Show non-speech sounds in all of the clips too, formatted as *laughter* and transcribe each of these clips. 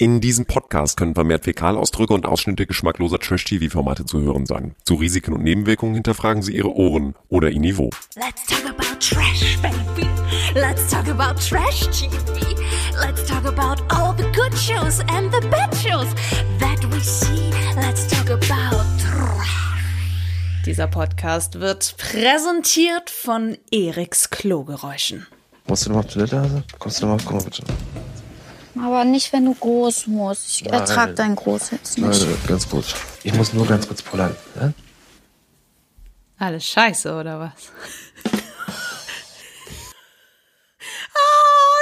In diesem Podcast können vermehrt Fäkalausdrücke und Ausschnitte geschmackloser Trash-TV-Formate zu hören sein. Zu Risiken und Nebenwirkungen hinterfragen Sie Ihre Ohren oder Ihr Niveau. Let's talk about trash, baby. Let's talk about trash TV. Let's talk about all the good shows and the bad shows that we see. Let's talk about trash. Dieser Podcast wird präsentiert von Eriks Klogeräuschen. Musst du noch auf Toilette, Hase? Kommst du noch mal? Komm mal bitte. Aber nicht, wenn du groß musst. Ich Nein. ertrag dein Groß jetzt Nein, nicht. ganz gut. Ich muss nur ganz kurz pullern. Ja? Alles scheiße, oder was? *laughs*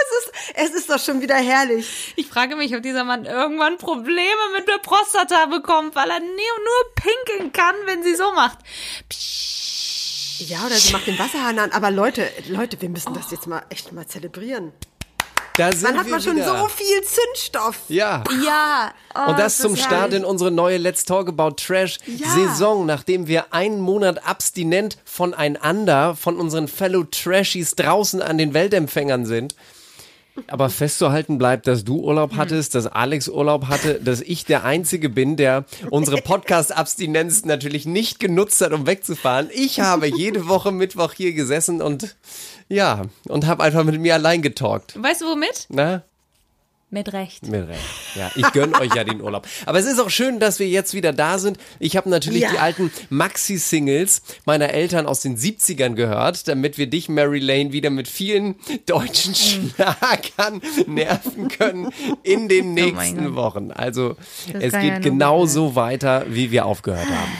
Es ist, es ist doch schon wieder herrlich. Ich frage mich, ob dieser Mann irgendwann Probleme mit der Prostata bekommt, weil er nur pinkeln kann, wenn sie so macht. Ja, oder sie macht den Wasserhahn an. Aber Leute, Leute, wir müssen das jetzt mal echt mal zelebrieren. Da sind Dann hat man schon wieder. so viel Zündstoff. Ja. Ja. Oh, Und das ist zum Start in unsere neue Let's Talk About Trash Ja. Saison, nachdem wir einen Monat abstinent voneinander, von unseren Fellow Trashies draußen an den Weltempfängern sind. Aber festzuhalten bleibt, dass du Urlaub Hm. hattest, dass Alex Urlaub hatte, dass ich der Einzige bin, der unsere Podcast-Abstinenz natürlich nicht genutzt hat, um wegzufahren. Ich habe jede Woche Mittwoch hier gesessen und ja, und habe einfach mit mir allein getalkt. Weißt du womit? Na? Mit Recht. Mit Recht. Ja, ich gönne euch ja den Urlaub. Aber es ist auch schön, dass wir jetzt wieder da sind. Ich habe natürlich Ja. die alten Maxi-Singles meiner Eltern aus den 70ern gehört, damit wir dich, Mary Lane, wieder mit vielen deutschen Schlagern nerven können in den Oh nächsten Gott. Wochen. Also Das es geht ja nur genau gut so weiter, wie wir aufgehört haben.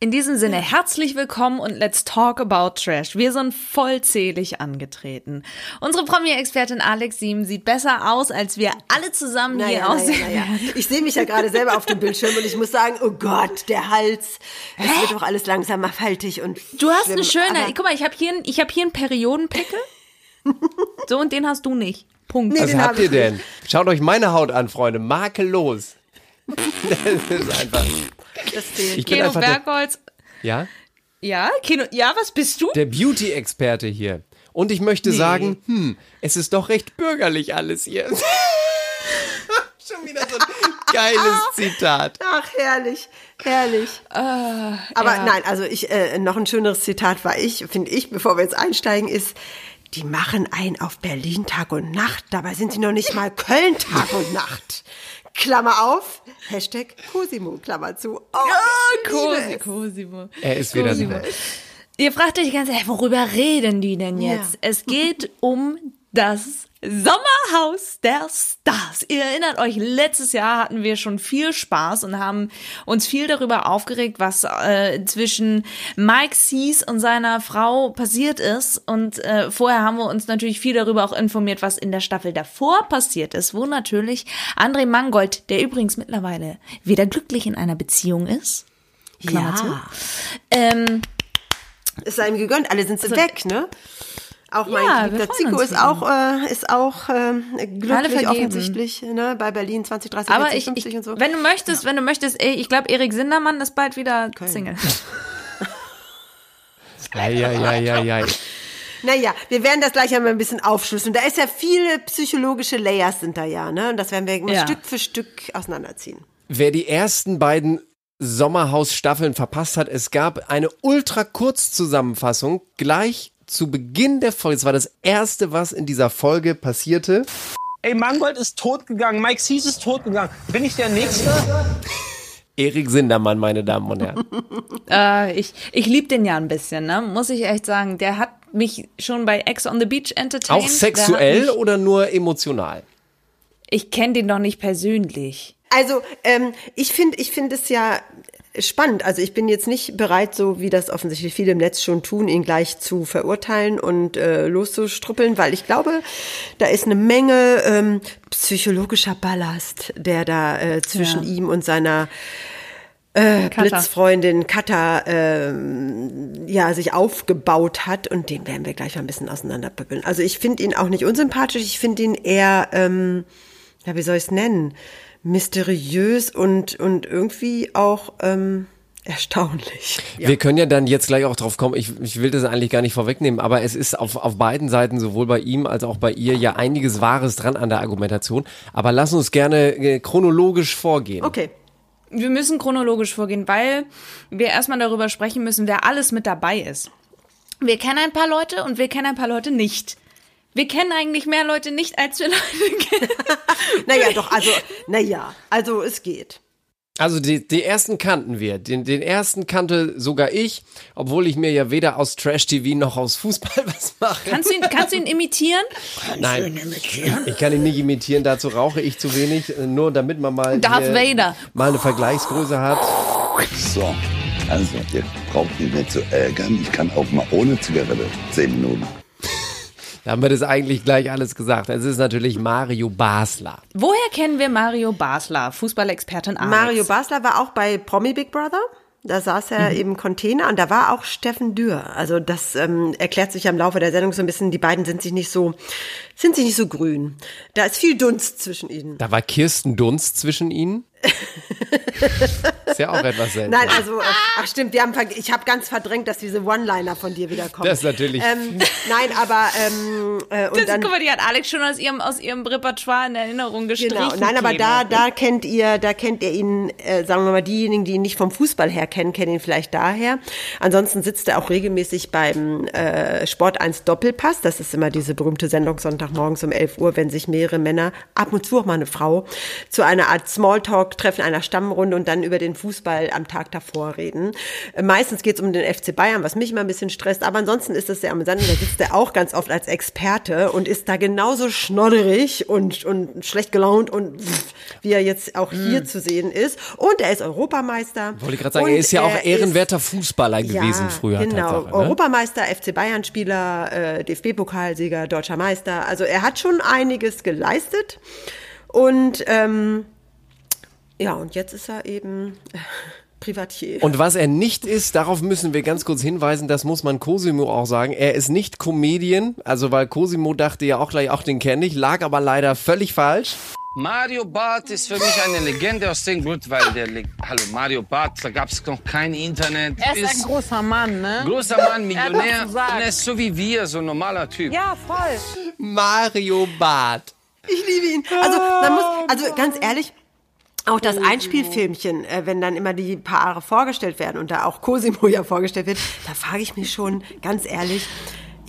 In diesem Sinne, herzlich willkommen und let's talk about Trash. Wir sind vollzählig angetreten. Unsere Promi-Expertin Alex Sieben sieht besser aus, als wir alle zusammen hier Naja, aussehen. naja, naja. Ich sehe mich ja gerade selber auf dem Bildschirm und ich muss sagen, oh Gott, der Hals. Es wird doch alles langsamer faltig und Du hast eine schlimm. schöne, Aber- guck mal, ich habe hier, ein- ich hab hier einen Periodenpickel. *laughs* so, und den hast du nicht. Punkt. Nee, Was den hab habt ihr denn? Schaut euch meine Haut an, Freunde. Makellos. *laughs* Das ist einfach. Das fehlt. Ich bin Keno der, Bergholz. ja? Ja, Keno, ja, was bist du? der Beauty-Experte hier. Und ich möchte sagen, hm, es ist doch recht bürgerlich alles hier. *laughs* Schon wieder so ein geiles *laughs* Zitat. Ach, herrlich, herrlich. Ah, Aber ja. nein, also ich, äh, noch ein schöneres Zitat war ich, finde ich, bevor wir jetzt einsteigen, ist, die machen ein auf Berlin Tag und Nacht, dabei sind sie noch nicht mal Köln Tag und Nacht. Klammer auf, Hashtag Cosimo, Klammer zu. Oh, Cosi. Cosimo. Er ist wieder Cosimo. da. Ihr fragt euch die ganze Zeit, worüber reden die denn jetzt? Ja. Es geht um das Sommerhaus der Stars. Ihr erinnert euch, letztes Jahr hatten wir schon viel Spaß und haben uns viel darüber aufgeregt, was äh, zwischen Mike Sees und seiner Frau passiert ist. Und äh, vorher haben wir uns natürlich viel darüber auch informiert, was in der Staffel davor passiert ist, wo natürlich André Mangold, der übrigens mittlerweile wieder glücklich in einer Beziehung ist. Klammer Ja. zu. Ähm, Es sei ihm gegönnt, alle sind sie weg, ne? Auch mein Ja, geliebter Zico ist auch, äh, ist auch ähm, glücklich offensichtlich, ne? Bei Berlin 20, 30, Aber 40, ich, 50 ich und so. wenn du möchtest, wenn du möchtest, ey, ich glaube, Erik Sindermann ist bald wieder Single. Ja, ja, ja, ja, ja. Naja, wir werden das gleich einmal ein bisschen aufschlüsseln. Da ist ja viele psychologische Layers sind da ja, ne? Und das werden wir Ja. Stück für Stück auseinanderziehen. Wer die ersten beiden Sommerhaus-Staffeln verpasst hat, es gab eine ultra Kurzzusammenfassung gleich zu Beginn der Folge. Es war das erste, was in dieser Folge passierte. Ey, Mangold ist totgegangen, Mike Sees ist totgegangen. Bin ich der Nächste? *laughs* Erik Sindermann, meine Damen und Herren. *laughs* Äh, ich ich liebe den ja ein bisschen, ne? muss ich echt sagen. Der hat mich schon bei Ex on the Beach entertained. Auch sexuell oder nur emotional? Ich kenne den doch nicht persönlich. Also, ähm, ich finde, ich finde es ja spannend. Also ich bin jetzt nicht bereit, so wie das offensichtlich viele im Netz schon tun, ihn gleich zu verurteilen und äh, loszustruppeln, weil ich glaube, da ist eine Menge ähm, psychologischer Ballast, der da äh, zwischen Ja. ihm und seiner äh. Blitzfreundin Katha ähm, ja sich aufgebaut hat und den werden wir gleich mal ein bisschen auseinanderpöppeln. Also ich finde ihn auch nicht unsympathisch, ich finde ihn eher, ähm, ja wie soll ich es nennen, mysteriös und und irgendwie auch ähm, erstaunlich. Wir können ja dann jetzt gleich auch drauf kommen. Ich, ich will das eigentlich gar nicht vorwegnehmen, aber es ist auf, auf beiden Seiten, sowohl bei ihm als auch bei ihr, ja einiges Wahres dran an der Argumentation. Aber lass uns gerne äh, chronologisch vorgehen. Okay. Wir müssen chronologisch vorgehen, weil wir erstmal darüber sprechen müssen, wer alles mit dabei ist. Wir kennen ein paar Leute und wir kennen ein paar Leute nicht. Wir kennen eigentlich mehr Leute nicht, als wir Leute *laughs* kennen. *laughs* Naja, doch, also, naja, also es geht. Also die, die ersten kannten wir. Den, den ersten kannte sogar ich, obwohl ich mir ja weder aus Trash-TV noch aus Fußball *laughs* was mache. Kannst du ihn, kannst du ihn imitieren? Nein, ich kann ihn nicht imitieren, dazu rauche ich zu wenig, äh, nur damit man mal, Darth hier Vader. mal eine Vergleichsgröße hat. So, also, ihr braucht mich nicht zu ärgern. Ich kann auch mal ohne Zigarette. Zehn Minuten. Da haben wir das eigentlich gleich alles gesagt. Es ist natürlich Mario Basler. Woher kennen wir Mario Basler, Fußballexpertin Alex? Mario Basler war auch bei Promi Big Brother. Da saß er im Container und da war auch Steffen Dürr. Also das ähm, erklärt sich ja im Laufe der Sendung so ein bisschen. Die beiden sind sich nicht so, sind sich nicht so grün. Da ist viel Dunst zwischen ihnen. Da war Kirsten Dunst zwischen ihnen. Ist ja auch etwas seltsam. Nein, also, ach stimmt, wir haben, ich habe ganz verdrängt, dass diese One-Liner von dir wieder kommen. Das ist natürlich- Ähm, nein, aber ähm, äh, und Das, dann guck mal, die hat Alex schon aus ihrem, aus ihrem Repertoire in Erinnerung gestrichen. Genau, nein, aber da, da kennt ihr, da kennt ihr ihn, äh, sagen wir mal, diejenigen, die ihn nicht vom Fußball her kennen, kennen ihn vielleicht daher. Ansonsten sitzt er auch regelmäßig beim äh, Sport 1 Doppelpass. Das ist immer diese berühmte Sendung Sonntagmorgens um 11 Uhr, wenn sich mehrere Männer, ab und zu auch mal eine Frau, zu einer Art Smalltalk treffen, einer Stammrunde und dann über den Fußball am Tag davor reden. Äh, meistens geht es um den FC Bayern, was mich immer ein bisschen stresst, aber ansonsten ist es sehr amüsant. Und da sitzt er auch ganz oft als Experte und ist da genauso schnodderig und, und schlecht gelaunt und pff, wie er jetzt auch hier zu sehen ist. Und er ist Europameister. Wollte ich gerade sagen, Und er ist ja auch er ehrenwerter Fußballer gewesen ja, früher. Genau, ne? Europameister, FC Bayern-Spieler, äh, DFB-Pokalsieger, deutscher Meister. Also er hat schon einiges geleistet. Und ähm, ja, und jetzt ist er eben äh, Privatier. Und was er nicht ist, darauf müssen wir ganz kurz hinweisen, das muss man Cosimo auch sagen. Er ist nicht Comedian, also weil Cosimo dachte ja auch gleich, auch den kenne ich, lag aber leider völlig falsch. Mario Barth ist für mich eine Legende aus dem Grund, weil der, Le Hallo, Mario Barth, da gab es noch kein Internet. Er ist ein großer Mann, ne? großer Mann, Er Millionär. sagen. Und er ist so wie wir, so ein normaler Typ. Ja, voll. Mario Barth. Ich liebe ihn. Also, man muss, also ganz ehrlich, auch das Einspielfilmchen, äh, wenn dann immer die Paare vorgestellt werden und da auch Cosimo *laughs* ja vorgestellt wird, da frage ich mich schon, ganz ehrlich,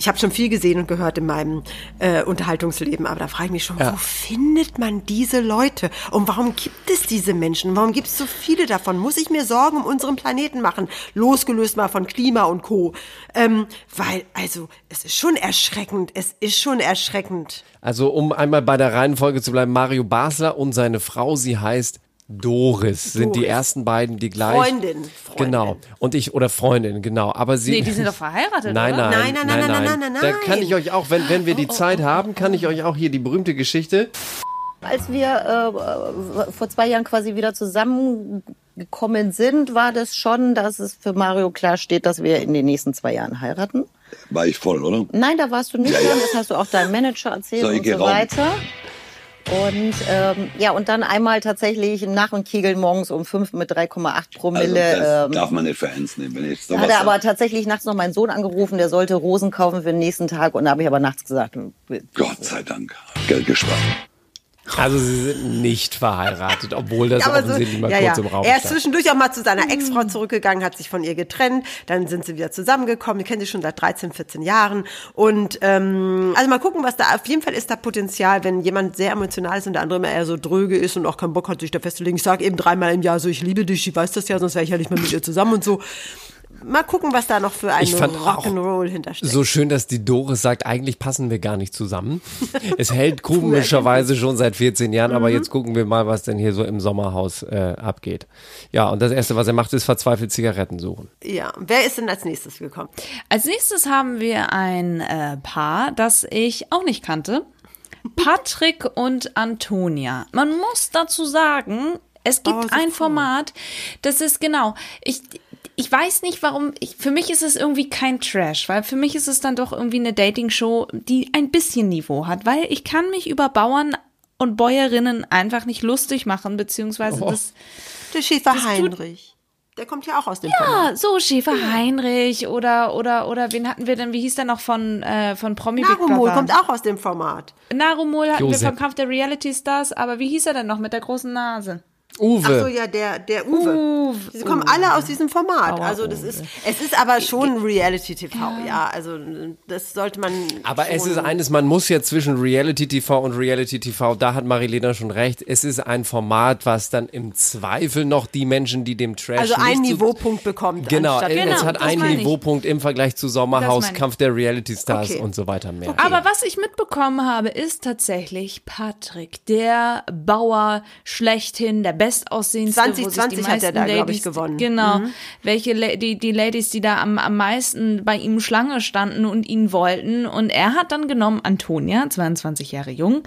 ich habe schon viel gesehen und gehört in meinem äh, Unterhaltungsleben, aber da frage ich mich schon, wo findet man diese Leute? Und warum gibt es diese Menschen? Warum gibt es so viele davon? Muss ich mir Sorgen um unseren Planeten machen? Losgelöst mal von Klima und Co. Ähm, weil, also, es ist schon erschreckend. Es ist schon erschreckend. Also um einmal bei der Reihenfolge zu bleiben, Mario Basler und seine Frau, sie heißt Doris, sind die Doris. ersten beiden, die gleich. Freundin, Freundin. Genau. Und ich, oder Freundin, genau. Aber sie. Nee, die sind doch verheiratet, Nein, oder? nein, Nein, nein, nein, nein, nein, nein, Da nein. kann ich euch auch, wenn, wenn wir die Zeit haben, kann ich euch auch hier die berühmte Geschichte. Als wir äh, vor zwei Jahren quasi wieder zusammengekommen sind, war das schon, dass es für Mario klar steht, dass wir in den nächsten zwei Jahren heiraten. War ich voll, oder? Nein, da warst du nicht Ja, ja. dran, das hast du auch deinem Manager erzählt So, und so weiter. Und ähm, ja, und dann einmal tatsächlich nach dem Kegeln morgens um fünf mit 3,8 Also, Promille. das ähm, darf man nicht für ernst nehmen. Wenn ich sowas hat er sag. aber tatsächlich nachts noch meinen Sohn angerufen, der sollte Rosen kaufen für den nächsten Tag. Und da habe ich aber nachts gesagt, Gott sei Dank. Geld gespart. Also sie sind nicht verheiratet, obwohl das Ja, aber so, offensichtlich mal ja, kurz ja. im Raum Er ist stand. zwischendurch auch mal zu seiner Ex-Frau zurückgegangen, hat sich von ihr getrennt, dann sind sie wieder zusammengekommen, die kennen sich schon seit 13, 14 Jahren und ähm, also mal gucken, was da, auf jeden Fall ist da Potenzial, wenn jemand sehr emotional ist und der andere immer eher so dröge ist und auch keinen Bock hat, sich da festzulegen. Ich sage eben dreimal im Jahr so, ich liebe dich, ich weiß das ja, sonst wäre ich ja nicht mehr mit ihr zusammen und so. Mal gucken, was da noch für ein Rock'n'Roll hintersteckt. So schön, dass die Doris sagt, eigentlich passen wir gar nicht zusammen. *laughs* Es hält komischerweise schon seit 14 Jahren, Mhm. aber jetzt gucken wir mal, was denn hier so im Sommerhaus äh, abgeht. Ja, und das Erste, was er macht, ist verzweifelt Zigaretten suchen. Ja, wer ist denn als nächstes gekommen? Als nächstes haben wir ein äh, Paar, das ich auch nicht kannte. Patrick *laughs* und Antonia. Man muss dazu sagen, es gibt Oh, ein. Format, das ist genau, ich, ich weiß nicht warum, ich, für mich ist es irgendwie kein Trash, weil für mich ist es dann doch irgendwie eine Dating-Show, die ein bisschen Niveau hat, weil ich kann mich über Bauern und Bäuerinnen einfach nicht lustig machen, beziehungsweise Oh. das, Der Schäfer tut- Heinrich. Der kommt ja auch aus dem Format. Ja, so Schäfer Heinrich oder oder oder wen hatten wir denn? Wie hieß der noch von äh, von Promi Big Narumol Brother? kommt auch aus dem Format. Narumol hatten Josep. wir vom Kampf der Reality Stars, aber wie hieß er denn noch mit der großen Nase? Uwe. Ach so, ja, der, der Uwe. Uwe. Sie kommen alle aus diesem Format. Aua, Also das ist, es ist aber schon Reality TV, ja. Also das sollte man. Aber schon es ist eines, man muss ja zwischen Reality TV und Reality TV, da hat Marilena schon recht, es ist ein Format, was dann im Zweifel noch die Menschen, die dem Trash also einen Niveaupunkt bekommt. Genau, es Genau, hat einen. Niveaupunkt im Vergleich zu Sommerhaus. Kampf der Reality Stars Okay. und so weiter mehr. Aber was ich mitbekommen habe, ist tatsächlich Patrick, der Bauer schlechthin, der bestaussehendste. wo sich die 2020 hat er da, glaub Ladies- ich, gewonnen. Genau. Welche La- die, die Ladies, die da am, am meisten bei ihm Schlange standen und ihn wollten. Und er hat dann genommen Antonia, 22 Jahre jung.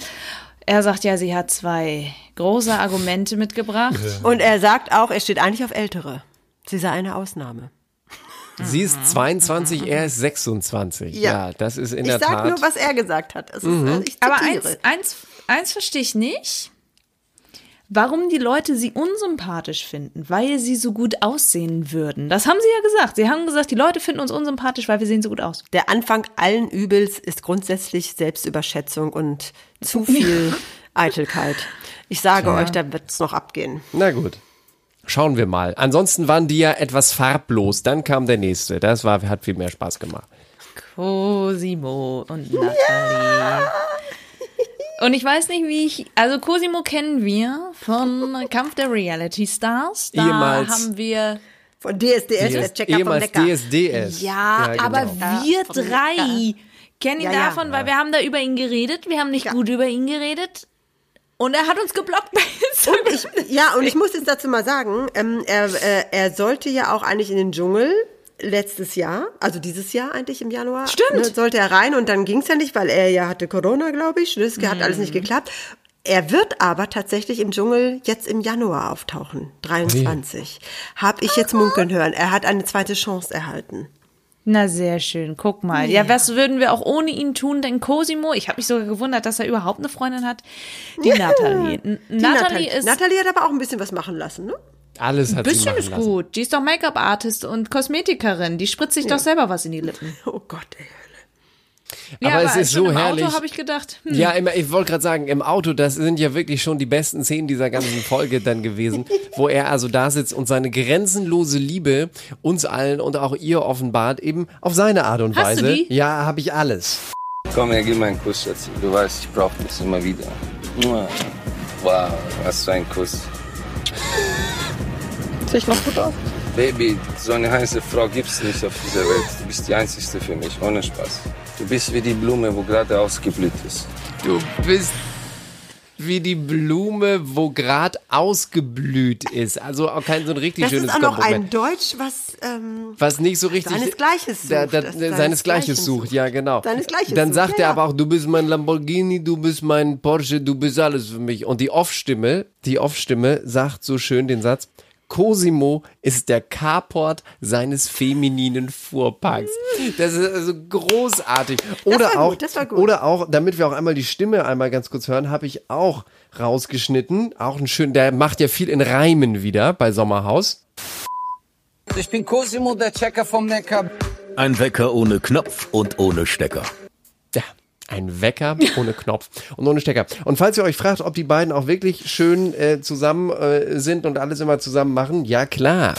Er sagt ja, sie hat zwei große Argumente mitgebracht. Und er sagt auch, er steht eigentlich auf Ältere. Sie sei eine Ausnahme. Sie ist 22, er ist 26. Ja, Ja. das ist in Ich der sag Tat. nur, was er gesagt hat. Ist, Mhm. ich Aber eins, eins, eins verstehe ich nicht. Warum die Leute sie unsympathisch finden, weil sie so gut aussehen würden. Das haben sie ja gesagt. Sie haben gesagt, die Leute finden uns unsympathisch, weil wir sehen so gut aus. Der Anfang allen Übels ist grundsätzlich Selbstüberschätzung und zu viel Eitelkeit. Ich sage Tja. euch, da wird es noch abgehen. Na gut. Schauen wir mal. Ansonsten waren die ja etwas farblos. Dann kam der nächste. Das war, hat viel mehr Spaß gemacht. Cosimo und Nathalie. Und ich weiß nicht, wie ich. Also Cosimo kennen wir von Kampf der Reality Stars. Da Ehemals. haben wir. Von DSDS, DS, der Checker vom Neckar. DSDS. Ja, genau. aber wir drei kennen ihn Ja, ja. davon, weil wir haben da über ihn geredet. Wir haben nicht gut über ihn geredet. Und er hat uns geblockt bei Instagram. Ich, ja, und ich muss jetzt dazu mal sagen, ähm, er, äh, er sollte ja auch eigentlich in den Dschungel letztes Jahr, also dieses Jahr eigentlich im Januar. Stimmt. Ne, sollte er rein und dann ging's ja nicht, weil er ja hatte Corona, glaube ich. Das hat alles Mhm. nicht geklappt. Er wird aber tatsächlich im Dschungel jetzt im Januar auftauchen, 23. Hab ich jetzt munkeln hören. Er hat eine zweite Chance erhalten. Na, sehr schön. Guck mal. Ja, was würden wir auch ohne ihn tun? Denn Cosimo, ich habe mich sogar gewundert, dass er überhaupt eine Freundin hat. Die *laughs* Nathalie. N- Die Nathalie ist. Nathalie hat aber auch ein bisschen was machen lassen, ne? Alles ein hat sie bisschen ist lassen. gut. Die ist doch Make-up-Artist und Kosmetikerin. Die spritzt sich doch selber was in die Lippen. Oh Gott, ey. Ja, Aber es ist so im herrlich. Auto habe ich gedacht. Hm. Ja, immer, ich wollte gerade sagen, im Auto, das sind ja wirklich schon die besten Szenen dieser ganzen Folge dann gewesen, *laughs* wo er also da sitzt und seine grenzenlose Liebe uns allen und auch ihr offenbart, eben auf seine Art und Hast du Weise. die? Ja, habe ich alles. Komm her, gib mir einen Kuss, Schatzi. Du weißt, ich brauch das immer wieder. Wow, was für ein Kuss. Sehe ich noch gut aus? Baby, so eine heiße Frau gibt's nicht auf dieser Welt. Du bist die einzigste für mich, ohne Spaß. Du bist wie die Blume, wo gerade ausgeblüht ist. Du bist wie die Blume, wo gerade ausgeblüht ist. Also auch kein so ein richtig Das schönes ist auch noch ein Deutsch, was ähm, was nicht so richtig Seinesgleiches sucht. Da, da, Das seinesgleiches, sucht, ja genau. Seinesgleiches Dann sucht, sagt ja, er ja. aber auch, du bist mein Lamborghini, du bist mein Porsche, du bist alles für mich. Und die Off-Stimme, die Off-Stimme sagt so schön den Satz, Cosimo ist der Carport seines femininen Fuhrparks. Das ist also großartig. Oder war auch, gut, das war gut. oder auch, damit wir auch einmal die Stimme einmal ganz kurz hören, habe ich auch rausgeschnitten. Auch ein schön, der macht ja viel in Reimen wieder bei Sommerhaus. Ich bin Cosimo, der Checker vom Neckar. Ein Wecker ohne Knopf und ohne Stecker. Ja, ein Wecker ohne *laughs* Knopf und ohne Stecker. Und falls ihr euch fragt, ob die beiden auch wirklich schön äh, zusammen äh, sind und alles immer zusammen machen, ja klar.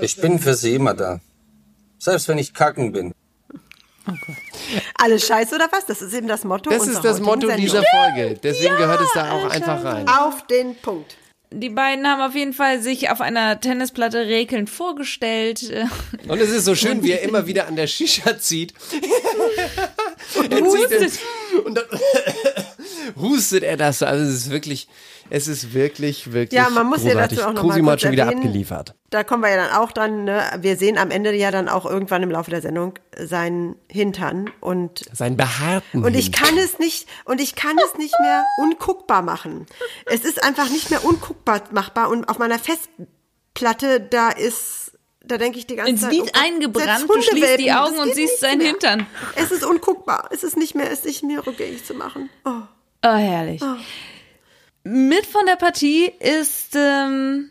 Ich bin für sie immer da. Selbst wenn ich kacken bin. Alles scheiße oder was? Das ist eben das Motto Das ist das Motto dieser Folge. Deswegen gehört es da auch einfach rein. Auf den Punkt. Die beiden haben auf jeden Fall sich auf einer Tennisplatte rekelnd vorgestellt. *laughs* Und es ist so schön, wie er immer wieder an der Shisha zieht. Und *laughs* *laughs* Er zieht und dann hustet er das. Also es ist wirklich, es ist wirklich, wirklich Ja, man muss ja großartig. dazu auch noch Cosimo mal hat schon wieder erwähnen, abgeliefert. Da kommen wir ja dann auch dran. Ne? Wir sehen am Ende ja dann auch irgendwann im Laufe der Sendung seinen Hintern und Seinen behaarten und ich kann es nicht und ich kann es nicht mehr unguckbar machen. Es ist einfach nicht mehr unguckbar machbar und auf meiner Festplatte da ist da denke ich die ganze Ins Zeit. Lied oh eingebrannt, du schließt die Augen und siehst seinen mehr. Hintern. Es ist unguckbar. Es ist nicht mehr, es ist nicht mehr rückgängig zu machen. Oh. Oh, herrlich. Mit von der Partie ist, ähm,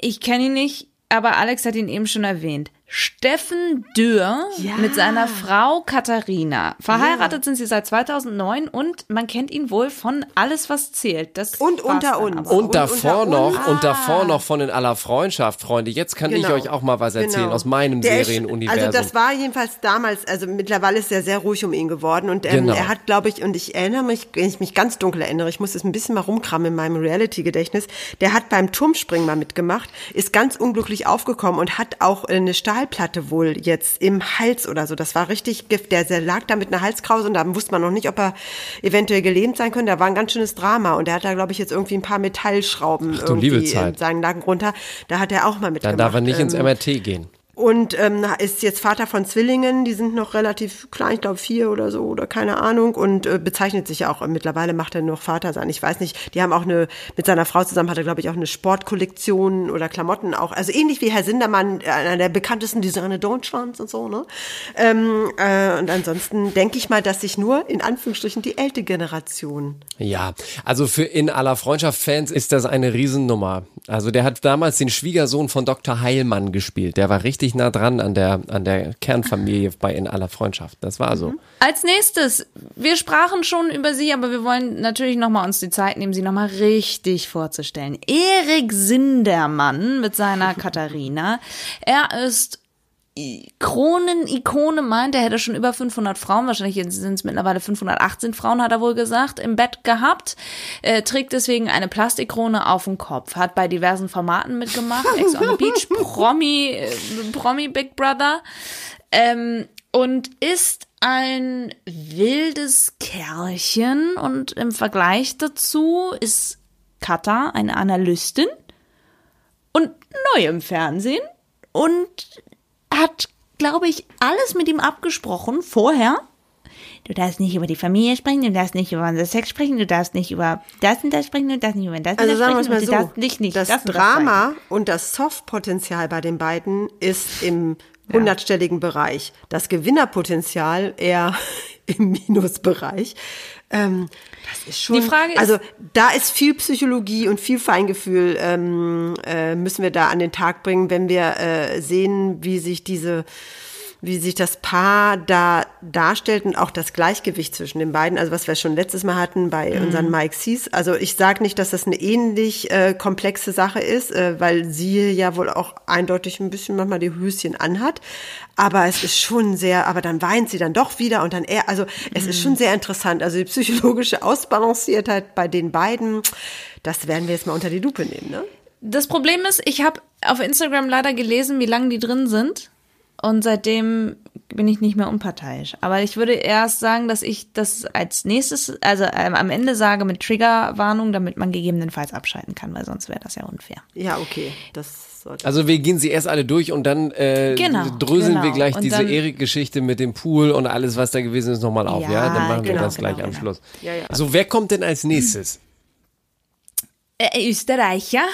ich kenne ihn nicht, aber Alex hat ihn eben schon erwähnt. Steffen Dürr Ja. mit seiner Frau Katharina. Verheiratet sind sie seit 2009 und man kennt ihn wohl von Alles, was zählt. Das Und unter uns. aber. Und davor unter noch, uns- und davor noch von in aller Freundschaft, Freunde. Jetzt kann ich Genau. euch auch mal was erzählen Genau. aus meinem Der Serienuniversum. Also das war jedenfalls damals, also mittlerweile ist er sehr ruhig um ihn geworden und ähm, Genau. er hat, glaube ich, und ich erinnere mich, wenn ich mich ganz dunkel erinnere, ich muss es ein bisschen mal rumkramen in meinem Reality-Gedächtnis, der hat beim Turmspringen mal mitgemacht, ist ganz unglücklich aufgekommen und hat auch eine Stahlplatte wohl jetzt im Hals oder so. Das war richtig Gift. Der, der lag da mit einer Halskrause und da wusste man noch nicht, ob er eventuell gelähmt sein könnte. Da war ein ganz schönes Drama und der hat da, glaube ich, jetzt irgendwie ein paar Metallschrauben Ach irgendwie in seinen Nacken runter. Da hat er auch mal mitgemacht. Dann darf er nicht ins Ähm, MRT gehen. Und ähm, ist jetzt Vater von Zwillingen, die sind noch relativ klein, ich glaube vier oder so oder keine Ahnung und äh, bezeichnet sich ja auch, mittlerweile macht er noch Vater sein, ich weiß nicht, die haben auch eine, mit seiner Frau zusammen hat er glaube ich auch eine Sportkollektion oder Klamotten auch, also ähnlich wie Herr Sindermann, äh, einer der bekanntesten Designer Deutschlands und so, ne? Ähm, äh, und ansonsten denke ich mal, dass sich nur in Anführungsstrichen die ältere Generation Ja, also für in aller Freundschaft-Fans ist das eine Riesennummer. Also der hat damals den Schwiegersohn von Dr. Heilmann gespielt. Der war richtig nah dran an der, an der Kernfamilie bei In aller Freundschaft. Das war so. Als nächstes, wir sprachen schon über sie, aber wir wollen natürlich nochmal uns die Zeit nehmen, sie nochmal richtig vorzustellen. Erik Sindermann mit seiner *laughs* Katharina. Er ist Kronen-Ikone meint, er hätte schon über 500 Frauen, wahrscheinlich sind es mittlerweile 518 Frauen, hat er wohl gesagt, im Bett gehabt. Äh, trägt deswegen eine Plastikkrone auf dem Kopf, hat bei diversen Formaten mitgemacht, *laughs* Ex on the Beach, Promi, äh, Promi Big Brother, ähm, und ist ein wildes Kerlchen. Und im Vergleich dazu ist Katha eine Analystin. Und neu im Fernsehen. Und hat, glaube ich, alles mit ihm abgesprochen vorher. Du darfst nicht über die Familie sprechen, du darfst nicht über unser Sex sprechen, du darfst nicht über das und das sprechen, du darfst nicht über das und Also das sagen sprechen mal und so, darfst nicht, das das und das Drama und das Soft-Potenzial bei den beiden ist im hundertstelligen Bereich. Das Gewinnerpotenzial eher *laughs* im Minusbereich. Ähm, das ist schon. Die Frage ist- also da ist viel Psychologie und viel Feingefühl ähm, äh, müssen wir da an den Tag bringen, wenn wir äh, sehen, wie sich diese wie sich das Paar da darstellt und auch das Gleichgewicht zwischen den beiden, also was wir schon letztes Mal hatten bei Mhm. unseren Mike Sees. Also ich sage nicht, dass das eine ähnlich äh, komplexe Sache ist, äh, weil sie ja wohl auch eindeutig ein bisschen manchmal die Höschen anhat. Aber es ist schon sehr, aber dann weint sie dann doch wieder und dann er, also es ist Mhm. schon sehr interessant. Also die psychologische Ausbalanciertheit bei den beiden, das werden wir jetzt mal unter die Lupe nehmen, ne? Das Problem ist, ich habe auf Instagram leider gelesen, wie lange die drin sind. Und seitdem bin ich nicht mehr unparteiisch. Aber ich würde erst sagen, dass ich das als nächstes, also ähm, am Ende sage mit Triggerwarnung, damit man gegebenenfalls abschalten kann, weil sonst wäre das ja unfair. Ja, okay. Das sollte. Also wir gehen sie erst alle durch und dann äh, Genau, dröseln wir genau. gleich Und diese Erik-Geschichte mit dem Pool und alles, was da gewesen ist, nochmal auf. Ja, Ja, dann machen wir genau, das gleich genau, am genau. Schluss. Ja, ja. So, wer kommt denn als nächstes? Äh, Österreicher,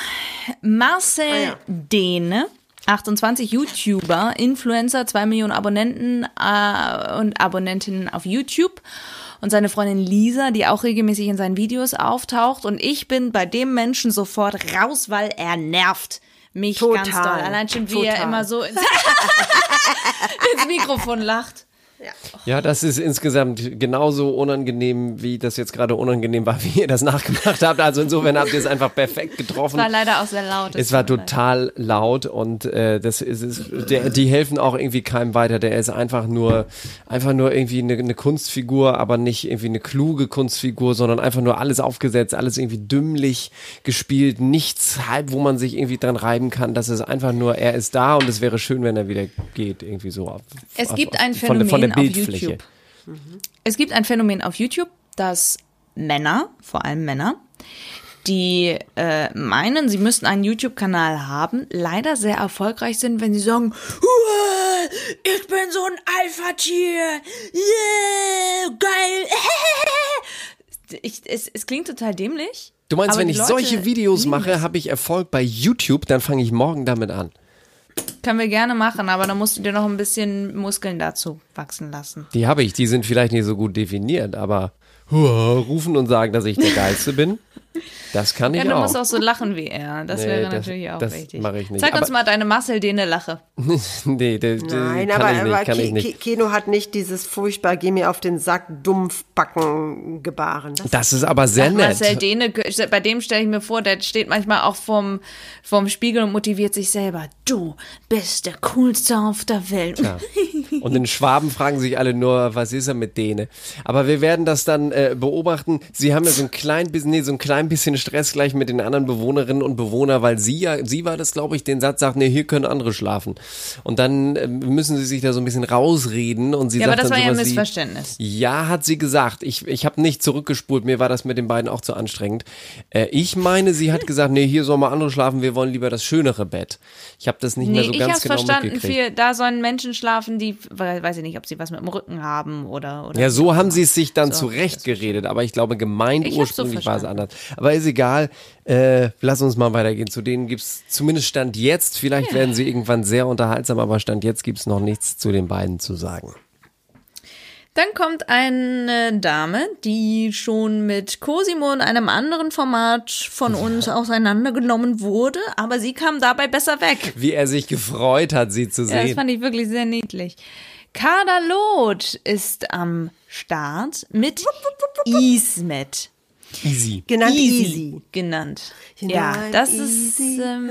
Marcel Ah, ja. Dehne, 28 YouTuber, Influencer, 2 Millionen Abonnenten äh, und Abonnentinnen auf YouTube. Und seine Freundin Lisa, die auch regelmäßig in seinen Videos auftaucht. Und ich bin bei dem Menschen sofort raus, weil er nervt mich Total. ganz doll. Allein schon, wie er Total. immer so ins, *laughs* ins Mikrofon lacht. Ja, das ist insgesamt genauso unangenehm, wie das jetzt gerade unangenehm war, *laughs* wie ihr das nachgemacht habt. Also insofern habt ihr es einfach perfekt getroffen. Es war leider auch sehr laut. Es war total laut und äh, das ist es. Der, die helfen auch irgendwie keinem weiter. Der ist einfach nur, einfach nur irgendwie eine, eine Kunstfigur, aber nicht irgendwie eine kluge Kunstfigur, sondern einfach nur alles aufgesetzt, alles irgendwie dümmlich gespielt, nichts halb, wo man sich irgendwie dran reiben kann. Das ist einfach nur, er ist da und es wäre schön, wenn er wieder geht, irgendwie so. Es auf, gibt auf, ein von, der- von der Phänomen auf Bildfläche. YouTube. Es gibt ein Phänomen auf YouTube, dass Männer, vor allem Männer, die äh, meinen, sie müssten einen YouTube-Kanal haben, leider sehr erfolgreich sind, wenn sie sagen, "Uah, ich bin so ein Alpha-Tier, yeah, geil. *laughs* Ich, es, es klingt total dämlich. Du meinst, wenn ich Leute solche Videos mache, habe ich Erfolg bei YouTube, dann fange ich morgen damit an. Können wir gerne machen, aber da musst du dir noch ein bisschen Muskeln dazu wachsen lassen. Die habe ich, die sind vielleicht nicht so gut definiert, aber hua, rufen und sagen, dass ich der Geilste bin. *laughs* Das kann ich Ja, du auch. musst auch so lachen wie er. Das Nee, wäre das- natürlich auch das richtig. mache ich nicht. Zeig uns Aber- mal deine Marcel Dene Lache. *laughs* nee, das, Nein, kann aber, ich nicht, aber kann ich nicht. Keno hat nicht dieses furchtbar, geh mir auf den Sack, Dumpfbacken gebaren. Das Das ist aber sehr nett. Marcel Dene, bei dem stelle ich mir vor, der steht manchmal auch vorm, vorm Spiegel und motiviert sich selber. Du bist der Coolste auf der Welt. Ja. Und in Schwaben fragen sich alle nur, was ist er mit denen? Aber wir werden das dann äh, beobachten. Sie haben ja so ein klein bisschen, nee, so ein klein bisschen Stress gleich mit den anderen Bewohnerinnen und Bewohnern, weil sie ja, sie war das, glaube ich, den Satz sagt, nee, hier können andere schlafen. Und dann äh, müssen sie sich da so ein bisschen rausreden und sie Ja, aber sagt das war dann ja ein sowas wie, Missverständnis. Ja, hat sie gesagt. Ich, ich habe nicht zurückgespult. Mir war das mit den beiden auch zu anstrengend. Äh, ich meine, sie hat gesagt, nee, hier sollen mal andere schlafen. Wir wollen lieber das schönere Bett. Ich habe das nicht mehr Nee, so ich ganz genau verstanden, für, da sollen Menschen schlafen, die, weiß ich nicht, ob sie was mit dem Rücken haben oder, oder Ja, so haben sie es sich dann So, zurechtgeredet, aber ich glaube, gemeint Ich hab's so ursprünglich war es anders. Aber ist egal, äh, lass uns mal weitergehen. Zu denen gibt's zumindest Stand jetzt, vielleicht werden sie irgendwann sehr unterhaltsam, aber Stand jetzt gibt's noch nichts zu den beiden zu sagen. Dann kommt eine Dame, die schon mit Cosimo in einem anderen Format von uns auseinandergenommen wurde, aber sie kam dabei besser weg. Wie er sich gefreut hat, sie zu Ja, das sehen. fand ich wirklich sehr niedlich. Kader Loth ist am Start mit Ismet. Easy. Genannt Easy. Genannt. You ja, know I'm das easy. ist. Ähm,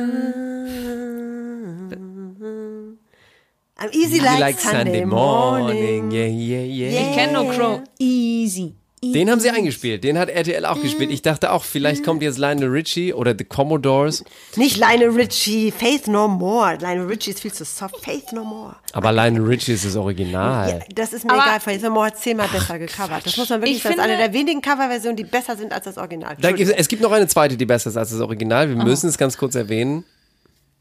I'm easy like, Sunday morning. Yeah, yeah, yeah. ich kenne nur Crow. Easy. Den haben sie eingespielt, den hat RTL auch gespielt. Ich dachte auch, vielleicht kommt jetzt Lionel Richie oder The Commodores. Nicht Lionel Richie, Faith No More. Lionel Richie ist viel zu soft. Faith No More. Aber Lionel Richie ist das Original. Ja, das ist mir Aber- egal. Faith No More hat zehnmal besser gecovert. Das muss man wirklich Ich sagen. Das ist eine der wenigen Coverversionen, die besser sind als das Original. Da gibt, es gibt noch eine zweite, die besser ist als das Original. Wir müssen es ganz kurz erwähnen.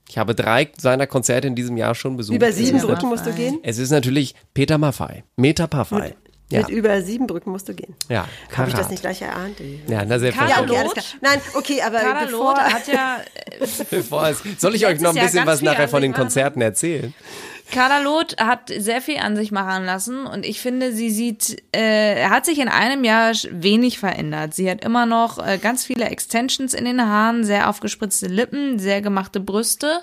Ich habe drei seiner Konzerte in diesem Jahr schon besucht. Über sieben Brücken musst du gehen. es ist natürlich Peter Maffei. Meta Maffei. Ja, Mit über sieben Brücken musst du gehen. ja, Habe ich das nicht gleich erahnt? Ja, na Ja, selbstverständlich. okay, alles klar. Nein, okay, aber bevor... Loth hat ja *laughs* Bevor es, soll ich euch noch ein bisschen ganz was nachher von den Konzerten erzählen? Carla Loth hat sehr viel an sich machen lassen und ich finde, sie sieht, äh, hat sich in einem Jahr wenig verändert. Sie hat immer noch äh, ganz viele Extensions in den Haaren, sehr aufgespritzte Lippen, sehr gemachte Brüste.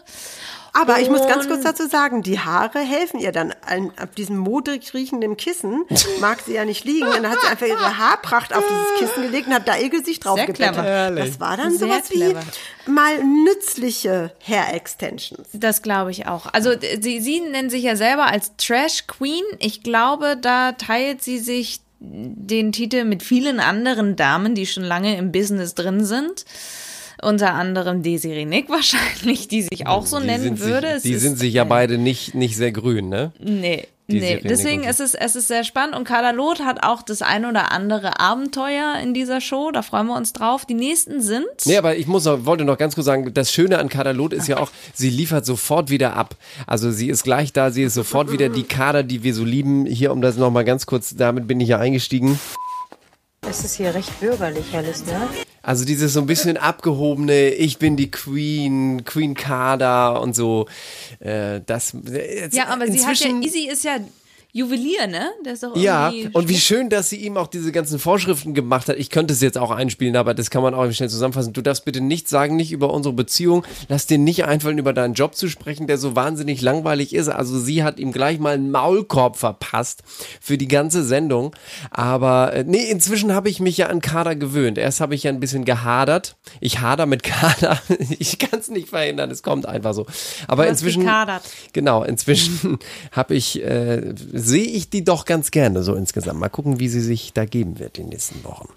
Aber ich muss ganz Und- kurz dazu sagen, die Haare helfen ihr dann an, ab diesem modrig riechenden Kissen. Mag sie ja nicht liegen. Dann hat sie einfach ihre Haarpracht auf dieses Kissen gelegt und hat da ihr Gesicht drauf gebettet. Das war dann Sehr sowas clever. wie mal nützliche Hair Extensions. Das glaube ich auch. Also sie, sie nennt sich ja selber als Trash Queen. Ich glaube, da teilt sie sich den Titel mit vielen anderen Damen, die schon lange im Business drin sind. Unter anderem Desiree Nick wahrscheinlich, die sich auch so Die nennen sind würde. Sich, die ist- sind sich ja beide nicht, nicht sehr grün, ne? Nee, nee. Deswegen ist es, es ist sehr spannend und Carla Loth hat auch das ein oder andere Abenteuer in dieser Show. Da freuen wir uns drauf. Die nächsten sind. Nee, aber ich muss noch, wollte noch ganz kurz sagen, das Schöne an Kaderlot ist ja auch, *laughs* sie liefert sofort wieder ab. Also sie ist gleich da, sie ist sofort wieder die Kader, die wir so lieben. Hier, um das nochmal ganz kurz, damit bin ich ja eingestiegen. Es ist hier recht bürgerlich alles, ne? Also dieses so ein bisschen abgehobene, ich bin die Queen, Queen Kader und so. Äh, das, äh, Ja, aber sie hat ja, Easy ist ja Juwelier, ne? Der ist doch Ja, und wie schön, dass sie ihm auch diese ganzen Vorschriften gemacht hat. Ich könnte es jetzt auch einspielen, aber das kann man auch schnell zusammenfassen. Du darfst bitte nichts sagen, nicht über unsere Beziehung. Lass dir nicht einfallen, über deinen Job zu sprechen, der so wahnsinnig langweilig ist. Also sie hat ihm gleich mal einen Maulkorb verpasst für die ganze Sendung. Aber äh, nee, inzwischen habe ich mich ja an Kader gewöhnt. Erst habe ich ja ein bisschen gehadert. Ich hader mit *laughs* Kader. Ich kann es nicht verhindern, es kommt einfach so. Aber inzwischen. gekadert. Genau, inzwischen *laughs* habe ich, äh, sehe ich die doch ganz gerne so insgesamt. Mal gucken, wie sie sich da geben wird die nächsten Wochen.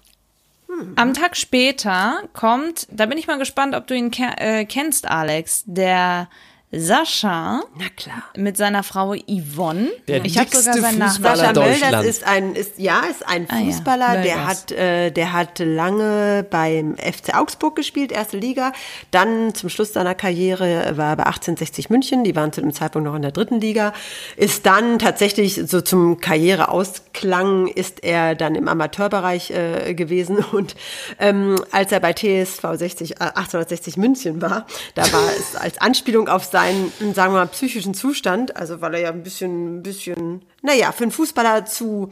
Am Tag später kommt, da bin ich mal gespannt, ob du ihn ke äh, kennst, Alex, der Sascha. Na klar. Mit seiner Frau Yvonne. Der ich habe sogar seinen Fußballer Nachnamen. Sascha. Mölders ist ein, ist, ja, ist ein Ah, ja. Fußballer, der hat, äh, der hat lange beim FC Augsburg gespielt, erste Liga. Dann zum Schluss seiner Karriere war er bei 1860 München, die waren zu dem Zeitpunkt noch in der dritten Liga. Ist dann tatsächlich so zum Karriereausklang ist er dann im Amateurbereich äh, gewesen *laughs* und ähm, als er bei TSV 60, äh, 1860 München war, da war es als Anspielung auf seinen, sagen wir mal, psychischen Zustand, also weil er ja ein bisschen, ein bisschen, naja, für einen Fußballer zu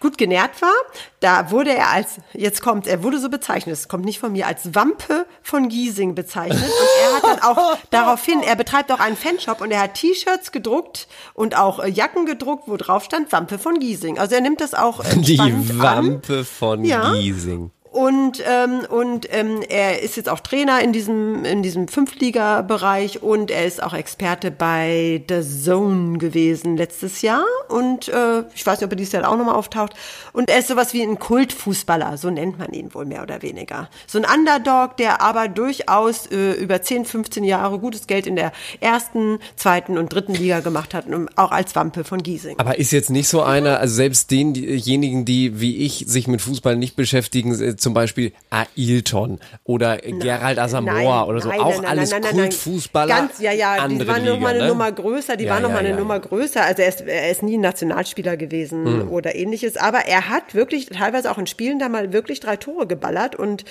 gut genährt war, da wurde er als, jetzt kommt, er wurde so bezeichnet, es kommt nicht von mir, als Wampe von Giesing bezeichnet. Und er hat dann auch *laughs* daraufhin, er betreibt auch einen Fanshop und er hat T-Shirts gedruckt und auch äh, Jacken gedruckt, wo drauf stand Wampe von Giesing. Also er nimmt das auch Die entspannt an. Wampe von Ja. Giesing. Und, ähm, und ähm, er ist jetzt auch Trainer in diesem, in diesem Fünftliga-Bereich und er ist auch Experte bei The Zone gewesen letztes Jahr. Und äh, ich weiß nicht, ob er dieses Jahr auch nochmal auftaucht. Und er ist sowas wie ein Kultfußballer, so nennt man ihn wohl mehr oder weniger. So ein Underdog, der aber durchaus äh, über 10, 15 Jahre gutes Geld in der ersten, zweiten und dritten Liga gemacht hat, und auch als Wampe von Giesing. Aber ist jetzt nicht so einer, also selbst denjenigen, die wie ich sich mit Fußball nicht beschäftigen, äh, zum Beispiel Ailton oder Gerald Asamoah oder so, nein, auch nein, nein, alles nein, nein, nein. Kultfußballer. Ganz, ja, ja, die waren noch Liga, mal eine ne? Nummer größer, die Ja, waren noch ja, eine ja, Nummer größer. Also er ist, er ist nie Nationalspieler gewesen Hm. oder ähnliches, aber er hat wirklich teilweise auch in Spielen da mal wirklich drei Tore geballert und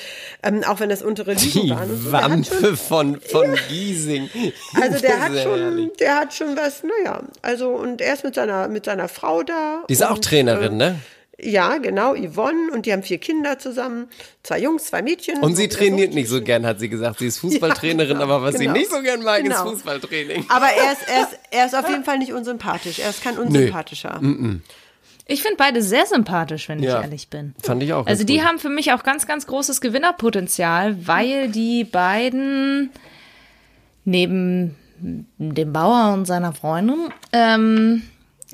ähm, auch wenn das untere Ligen Die waren. Wampe von, von Giesing. *laughs* Also der hat schon, herrlich. der hat schon was, naja, also und er ist mit seiner, mit seiner Frau da. Die ist auch und, Trainerin, äh, ne? Ja, genau, Yvonne und die haben vier Kinder zusammen, zwei Jungs, zwei Mädchen. Und sie er trainiert nicht so gern, hat sie gesagt. Sie ist *laughs* Fußballtrainerin, Ja, genau, aber was genau. sie nicht so gern mag, Genau. ist Fußballtraining. Aber er ist, er, ist, *laughs* er ist auf jeden Fall nicht unsympathisch. Er ist kein unsympathischer. Ich finde beide sehr sympathisch, wenn Ja. ich ehrlich bin. Fand ich auch. Also die gut. haben für mich auch ganz, ganz großes Gewinnerpotenzial, weil die beiden neben dem Bauer und seiner Freundin, ähm,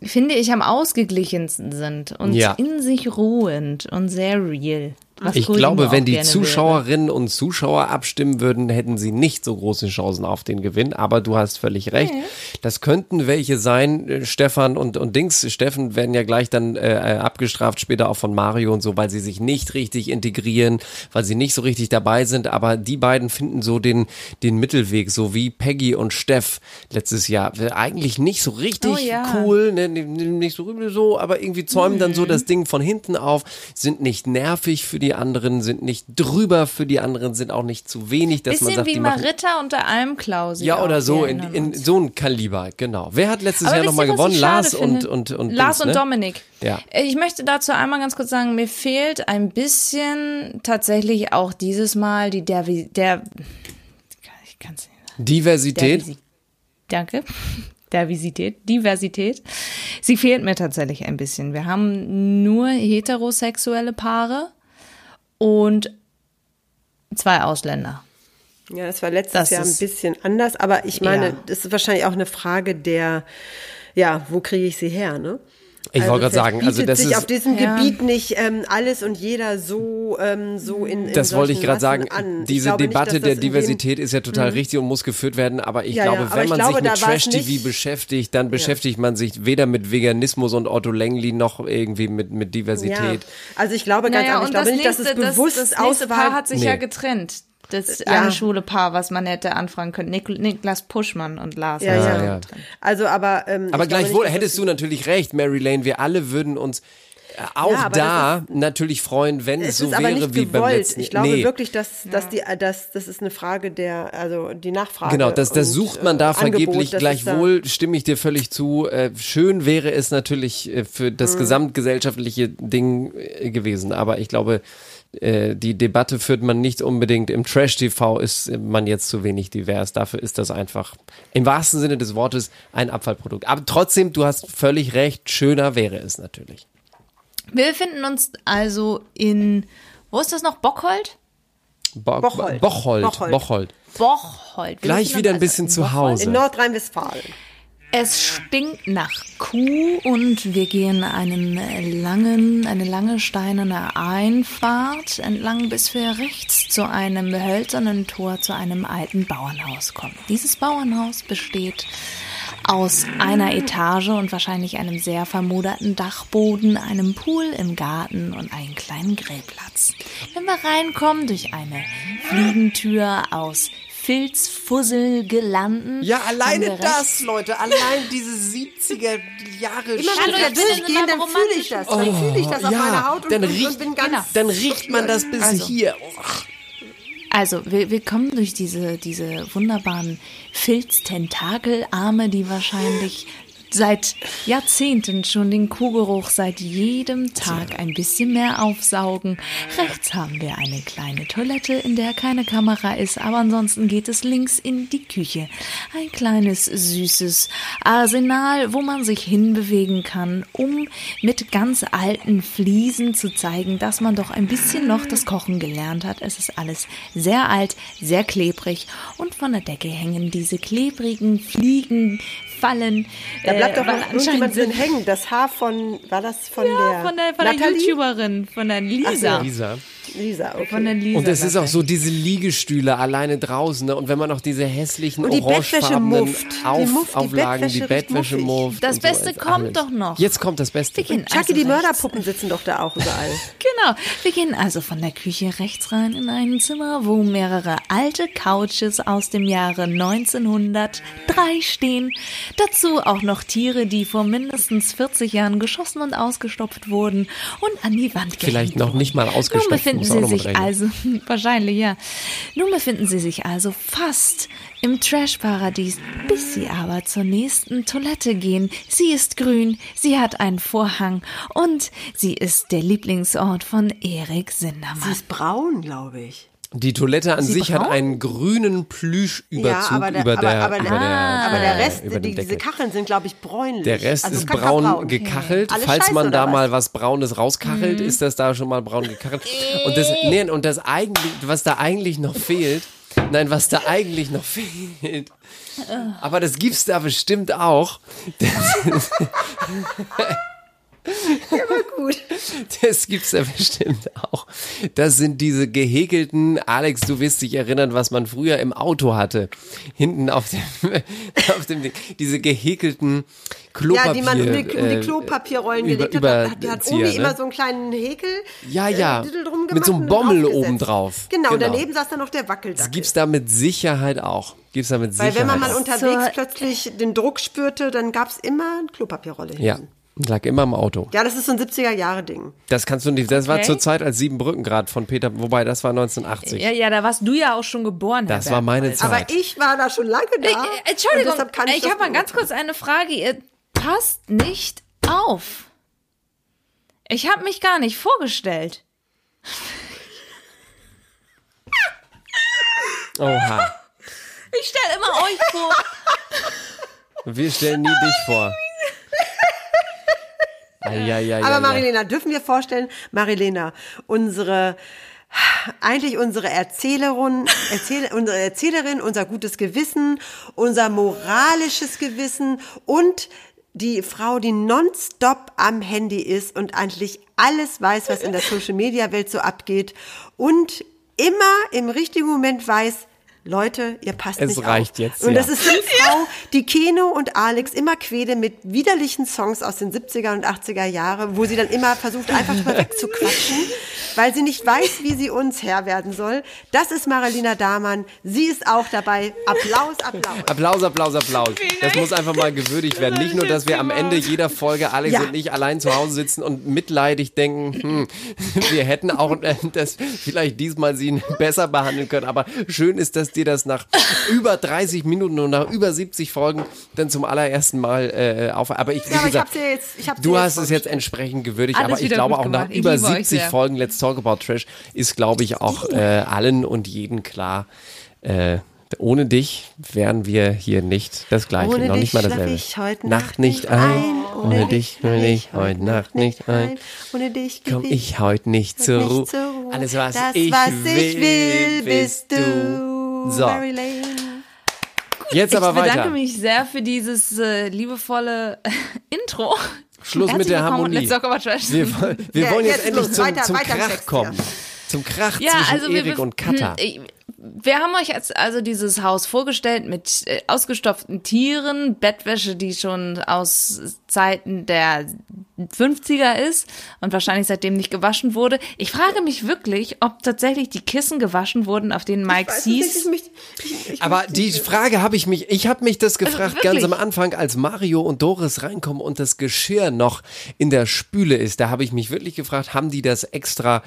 finde ich, am ausgeglichensten sind und Ja. in sich ruhend und sehr real. Was Ich glaube, wenn die Zuschauerinnen und Zuschauer abstimmen würden, hätten sie nicht so große Chancen auf den Gewinn. Aber du hast völlig recht. Das könnten welche sein, äh, Stefan und, und Dings. Steffen werden ja gleich dann äh, abgestraft, später auch von Mario und so, weil sie sich nicht richtig integrieren, weil sie nicht so richtig dabei sind. Aber die beiden finden so den, den Mittelweg, so wie Peggy und Steff letztes Jahr. Eigentlich nicht so richtig Oh ja. cool, ne, nicht so, so, aber irgendwie zäumen dann so das Ding von hinten auf, sind nicht nervig für die anderen, sind nicht drüber für die anderen, sind auch nicht zu wenig, dass Bisschen man sagt, wie die. Maritta unter Almklausi. Ja, oder so, in, in so ein Kaliber, genau. Wer hat letztes Aber Jahr nochmal gewonnen? Lars und, und, und Lars Dings, und ne? Dominik. Ja. Ich möchte dazu einmal ganz kurz sagen, mir fehlt ein bisschen tatsächlich auch dieses Mal die der, der ich kann's nicht Diversität. Dervisi- Danke. *laughs* Diversität, Diversität. Sie fehlt mir tatsächlich ein bisschen. Wir haben nur heterosexuelle Paare und zwei Ausländer. Ja, das war letztes Das Jahr ein bisschen anders, aber ich meine, Ja. das ist wahrscheinlich auch eine Frage der, ja, wo kriege ich sie her, ne? Ich wollte gerade sagen, also das sich ist- auf diesem Ja. Gebiet nicht ähm, alles und jeder so ähm, so in, in Das wollte ich gerade sagen. An. Diese nicht, Debatte dass der Diversität ist ja total richtig und muss geführt werden. Aber ich Ja, ja, glaube, aber wenn ich man glaube, sich mit Trash-TV nicht- beschäftigt, dann beschäftigt man sich weder mit Veganismus und Otto Lengley noch irgendwie mit, mit Ja. Diversität. Also ich glaube ganz Naja, ehrlich, ich glaube das nicht, dass es nächste, das, bewusst das nächste Auswahl Paar hat sich Nee. ja getrennt. Das Ja. eine schwule Paar, was man hätte anfragen können. Nik Niklas Puschmann und Lars. Ja, ja. ja. Also, aber ähm, Aber gleichwohl nicht, hättest es- du natürlich recht, Mary Lane. Wir alle würden uns äh, auch Ja, da natürlich freuen, wenn es so ist aber wäre nicht wie beim gewollt. letzten. Ich glaube nee. wirklich, dass, dass die, dass, das ist eine Frage der, also die Nachfrage. Genau, das, das und, sucht man da äh, Angebot, vergeblich. das ist da- Gleichwohl stimme ich dir völlig zu. Äh, schön wäre es natürlich äh, für Mhm. das gesamtgesellschaftliche Ding äh, gewesen. Aber ich glaube, äh, die Debatte führt man nicht unbedingt. Im Trash-TV ist man jetzt zu wenig divers. Dafür ist das einfach im wahrsten Sinne des Wortes ein Abfallprodukt. Aber trotzdem, du hast völlig recht. Schöner wäre es natürlich. Wir befinden uns also in, wo ist das noch? Bockhold? Bo Bocholt. Bocholt. Bocholt. Bocholt. Bocholt. Gleich wieder ein bisschen also zu. Hause. In Nordrhein-Westfalen. Es stinkt nach Kuh und wir gehen einen langen, eine lange steinerne Einfahrt entlang, bis wir rechts zu einem hölzernen Tor zu einem alten Bauernhaus kommen. Dieses Bauernhaus besteht aus einer Etage und wahrscheinlich einem sehr vermoderten Dachboden, einem Pool im Garten und einem kleinen Grillplatz. Wenn wir reinkommen durch eine Fliegentür aus Filzfusselgelanden. Ja, haben alleine wir das, Leute, allein diese 70er Jahre Immer wenn ich da Hallo, durchgehe, dann fühle ich das. Dann fühle ich das auf ja, meiner Haut und, dann riecht- und bin ganz. genau. Dann riecht man das bis Also. hier. Also, wir, wir kommen durch diese, diese wunderbaren Filztentakelarme, die wahrscheinlich seit Jahrzehnten schon den Kuhgeruch seit jedem Tag ein bisschen mehr aufsaugen. Rechts haben wir eine kleine Toilette, in der keine Kamera ist, aber ansonsten geht es links in die Küche. Ein kleines, süßes Arsenal, wo man sich hinbewegen kann, um mit ganz alten Fliesen zu zeigen, dass man doch ein bisschen noch das Kochen gelernt hat. Es ist alles sehr alt, sehr klebrig und von der Decke hängen diese klebrigen Fliegen, Fallen. Da bleibt doch noch irgendjemand anscheinend drin hängen. Das Haar von, war das von ja, der von der, von der? YouTuberin, von der Lisa. Lisa. Lisa, okay. Von der Lisa. Und es ist auch so diese Liegestühle alleine draußen ne? und wenn man noch diese hässlichen Und die Bettwäsche orangefarbenen. Die Auf, die Auflagen, die Bettwäsche mufft. Das so, Beste ist kommt alles. doch noch. Jetzt kommt das Beste. Wir gehen Chucky, also die. Mörderpuppen sitzen doch da auch überall. *laughs* Genau. Wir gehen also von der Küche rechts rein in ein Zimmer, wo mehrere alte Couches aus dem Jahre 1903 stehen. Dazu auch noch Tiere, die vor mindestens 40 Jahren geschossen und ausgestopft wurden und an die Wand gehängt Vielleicht noch nicht mal Nun ausgestopft. befinden muss auch sie sich also, *laughs* wahrscheinlich ja. Nun befinden sie sich also fast im Trash-Paradies, bis sie aber zur nächsten Toilette gehen. Sie ist grün, sie hat einen Vorhang und sie ist der Lieblingsort von Erik Sie Sindermann. ist braun, glaube ich. Die Toilette an Sie sich hat braun? einen grünen Plüschüberzug ja, aber der, über der, aber, aber, über der, der, aber der äh, Rest, die, diese Deckel. Kacheln sind, glaube ich, bräunlich. Der Rest also ist braun gekachelt. Alles Falls scheiße, man da oder mal was? was Braunes rauskachelt, ist das da schon mal braun gekachelt. Und das, nee, und das eigentlich, was da eigentlich noch fehlt, nein, was da eigentlich noch fehlt, aber das gibt's da bestimmt auch. *laughs* gut. *laughs* Das gibt's da bestimmt auch. Das sind diese gehäkelten, Alex, du wirst dich erinnern, was man früher im Auto hatte. Hinten auf dem, *laughs* auf dem Ding. Diese gehäkelten Klopapier. Ja, die man um die, um die äh, Klopapierrollen über- gelegt hat. Die hat Zieher, Omi ne? immer so einen kleinen Häkel. Ja, ja. äh, drum Mit so einem Bommel oben drauf. Genau, Genau. daneben saß dann noch der Das Wackeldackel. gibt's da mit Sicherheit auch. Gibt's da mit Weil Sicherheit wenn man mal unterwegs Zur- plötzlich den Druck spürte, dann gab's immer eine Klopapierrolle hinten. Ja, lag immer im Auto. Ja, das ist so ein 70er-Jahre-Ding. Das kannst du nicht. Das war Okay. zur Zeit als Siebenbrückengrad von Peter, wobei das war 1980. Ja, ja, da warst du ja auch schon geboren. Herr Das war meine Bergholz. Zeit. Aber ich war da schon lange da. Äh, äh, Entschuldigung, ich ich habe mal ganz kurz eine Frage. Ihr passt nicht auf. Ich habe mich gar nicht vorgestellt. Oha. Ich stelle immer euch vor. Wir stellen nie dich vor. Eieieiei. Aber Marilena, dürfen wir vorstellen, Marilena, unsere eigentlich unsere Erzählerin, Erzähl, unsere Erzählerin, unser gutes Gewissen, unser moralisches Gewissen und die Frau, die nonstop am Handy ist und eigentlich alles weiß, was in der *laughs* Social Media Welt so abgeht und immer im richtigen Moment weiß, Leute, ihr passt Es nicht reicht auf. jetzt, Und ja. das ist die *laughs* Frau, die Keno und Alex immer quäle mit widerlichen Songs aus den 70er und 80er Jahre, wo sie dann immer versucht, einfach drüber wegzuquatschen, *laughs* weil sie nicht weiß, wie sie uns Herr werden soll. Das ist Marilena Dahmann. Sie ist auch dabei. Applaus, Applaus. Applaus, Applaus, Applaus. Das muss einfach mal gewürdigt werden. Nicht nur, dass wir am Ende jeder Folge Alex Ja. und ich allein zu Hause sitzen und mitleidig denken, hm, wir hätten auch äh, das vielleicht diesmal sie *laughs* besser behandeln können. Aber schön ist, dass dir das nach *laughs* über 30 Minuten und nach über 70 Folgen dann zum allerersten Mal äh, auf. Aber ich, wie Ja, ich gesagt, hab's ja jetzt, ich Du hast es jetzt entsprechend gewürdigt, Alles aber ich glaube auch nach gemacht. Ich über liebe euch 70 sehr. Folgen Let's Talk About Trash ist, glaube ich, auch äh, allen und jeden klar, äh, ohne dich wären wir hier nicht das Gleiche, Ohne noch dich nicht mal dasselbe. ich heute Nacht Nacht nicht ein, ein, ohne dich will ich heute Nacht nicht ein. Ohne dich Komm ich heute nicht zur nicht Ruhe. zur Ruhe. Alles, was, das, ich, was will, ich will, bist du. So, Mary Lane. jetzt aber ich bedanke weiter. mich sehr für dieses äh, liebevolle *laughs* Intro. Schluss mit Herzlich der willkommen und Harmonie. Let's talk about trash. Wir, wollen- wir Ja, wollen jetzt, jetzt endlich los, zum, weiter- zum weiter Krach kommen. ja. Zum Krach Ja, zwischen also wir, Erik und Katha. äh, Wir haben euch jetzt also dieses Haus vorgestellt mit äh, ausgestopften Tieren, Bettwäsche, die schon aus Zeiten der 50er ist und wahrscheinlich seitdem nicht gewaschen wurde. Ich frage mich wirklich, ob tatsächlich die Kissen gewaschen wurden, auf denen Mike ich Aber die. Frage habe ich mich, ich habe mich das gefragt ganz wirklich? am Anfang, als Mario und Doris reinkommen und das Geschirr noch in der Spüle ist. Da habe ich mich wirklich gefragt, haben die das extra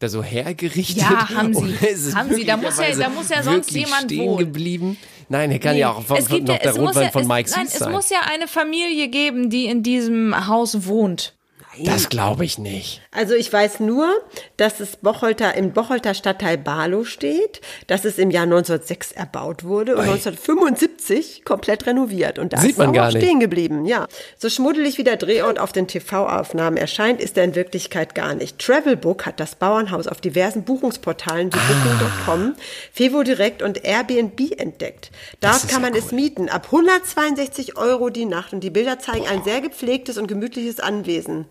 da so hergerichtet? Ja, haben sie. *laughs* Haben sie. Da muss ja- möglicherweise da muss ja sonst jemand stehen wohnen. geblieben? Nein, er kann ja auch von, Es gibt noch ja- der Rotwein ja, von Mike Nein, Süß es sein. muss ja eine Familie geben, die in diesem Haus wohnt. Das glaube ich nicht. Also ich weiß nur, dass es Bocholter, im Bocholter Stadtteil Barlow steht, dass es im Jahr 1906 erbaut wurde und 1975 komplett renoviert. Und da Sieht ist man es gar auch nicht. stehen geblieben, ja. So schmuddelig wie der Drehort auf den TV-Aufnahmen erscheint, ist er in Wirklichkeit gar nicht. Travelbook hat das Bauernhaus auf diversen Buchungsportalen wie Booking.com, Fevo Direkt und Airbnb entdeckt. Dort kann man es mieten, ab 162 Euro die Nacht und die Bilder zeigen ein sehr gepflegtes und gemütliches Anwesen.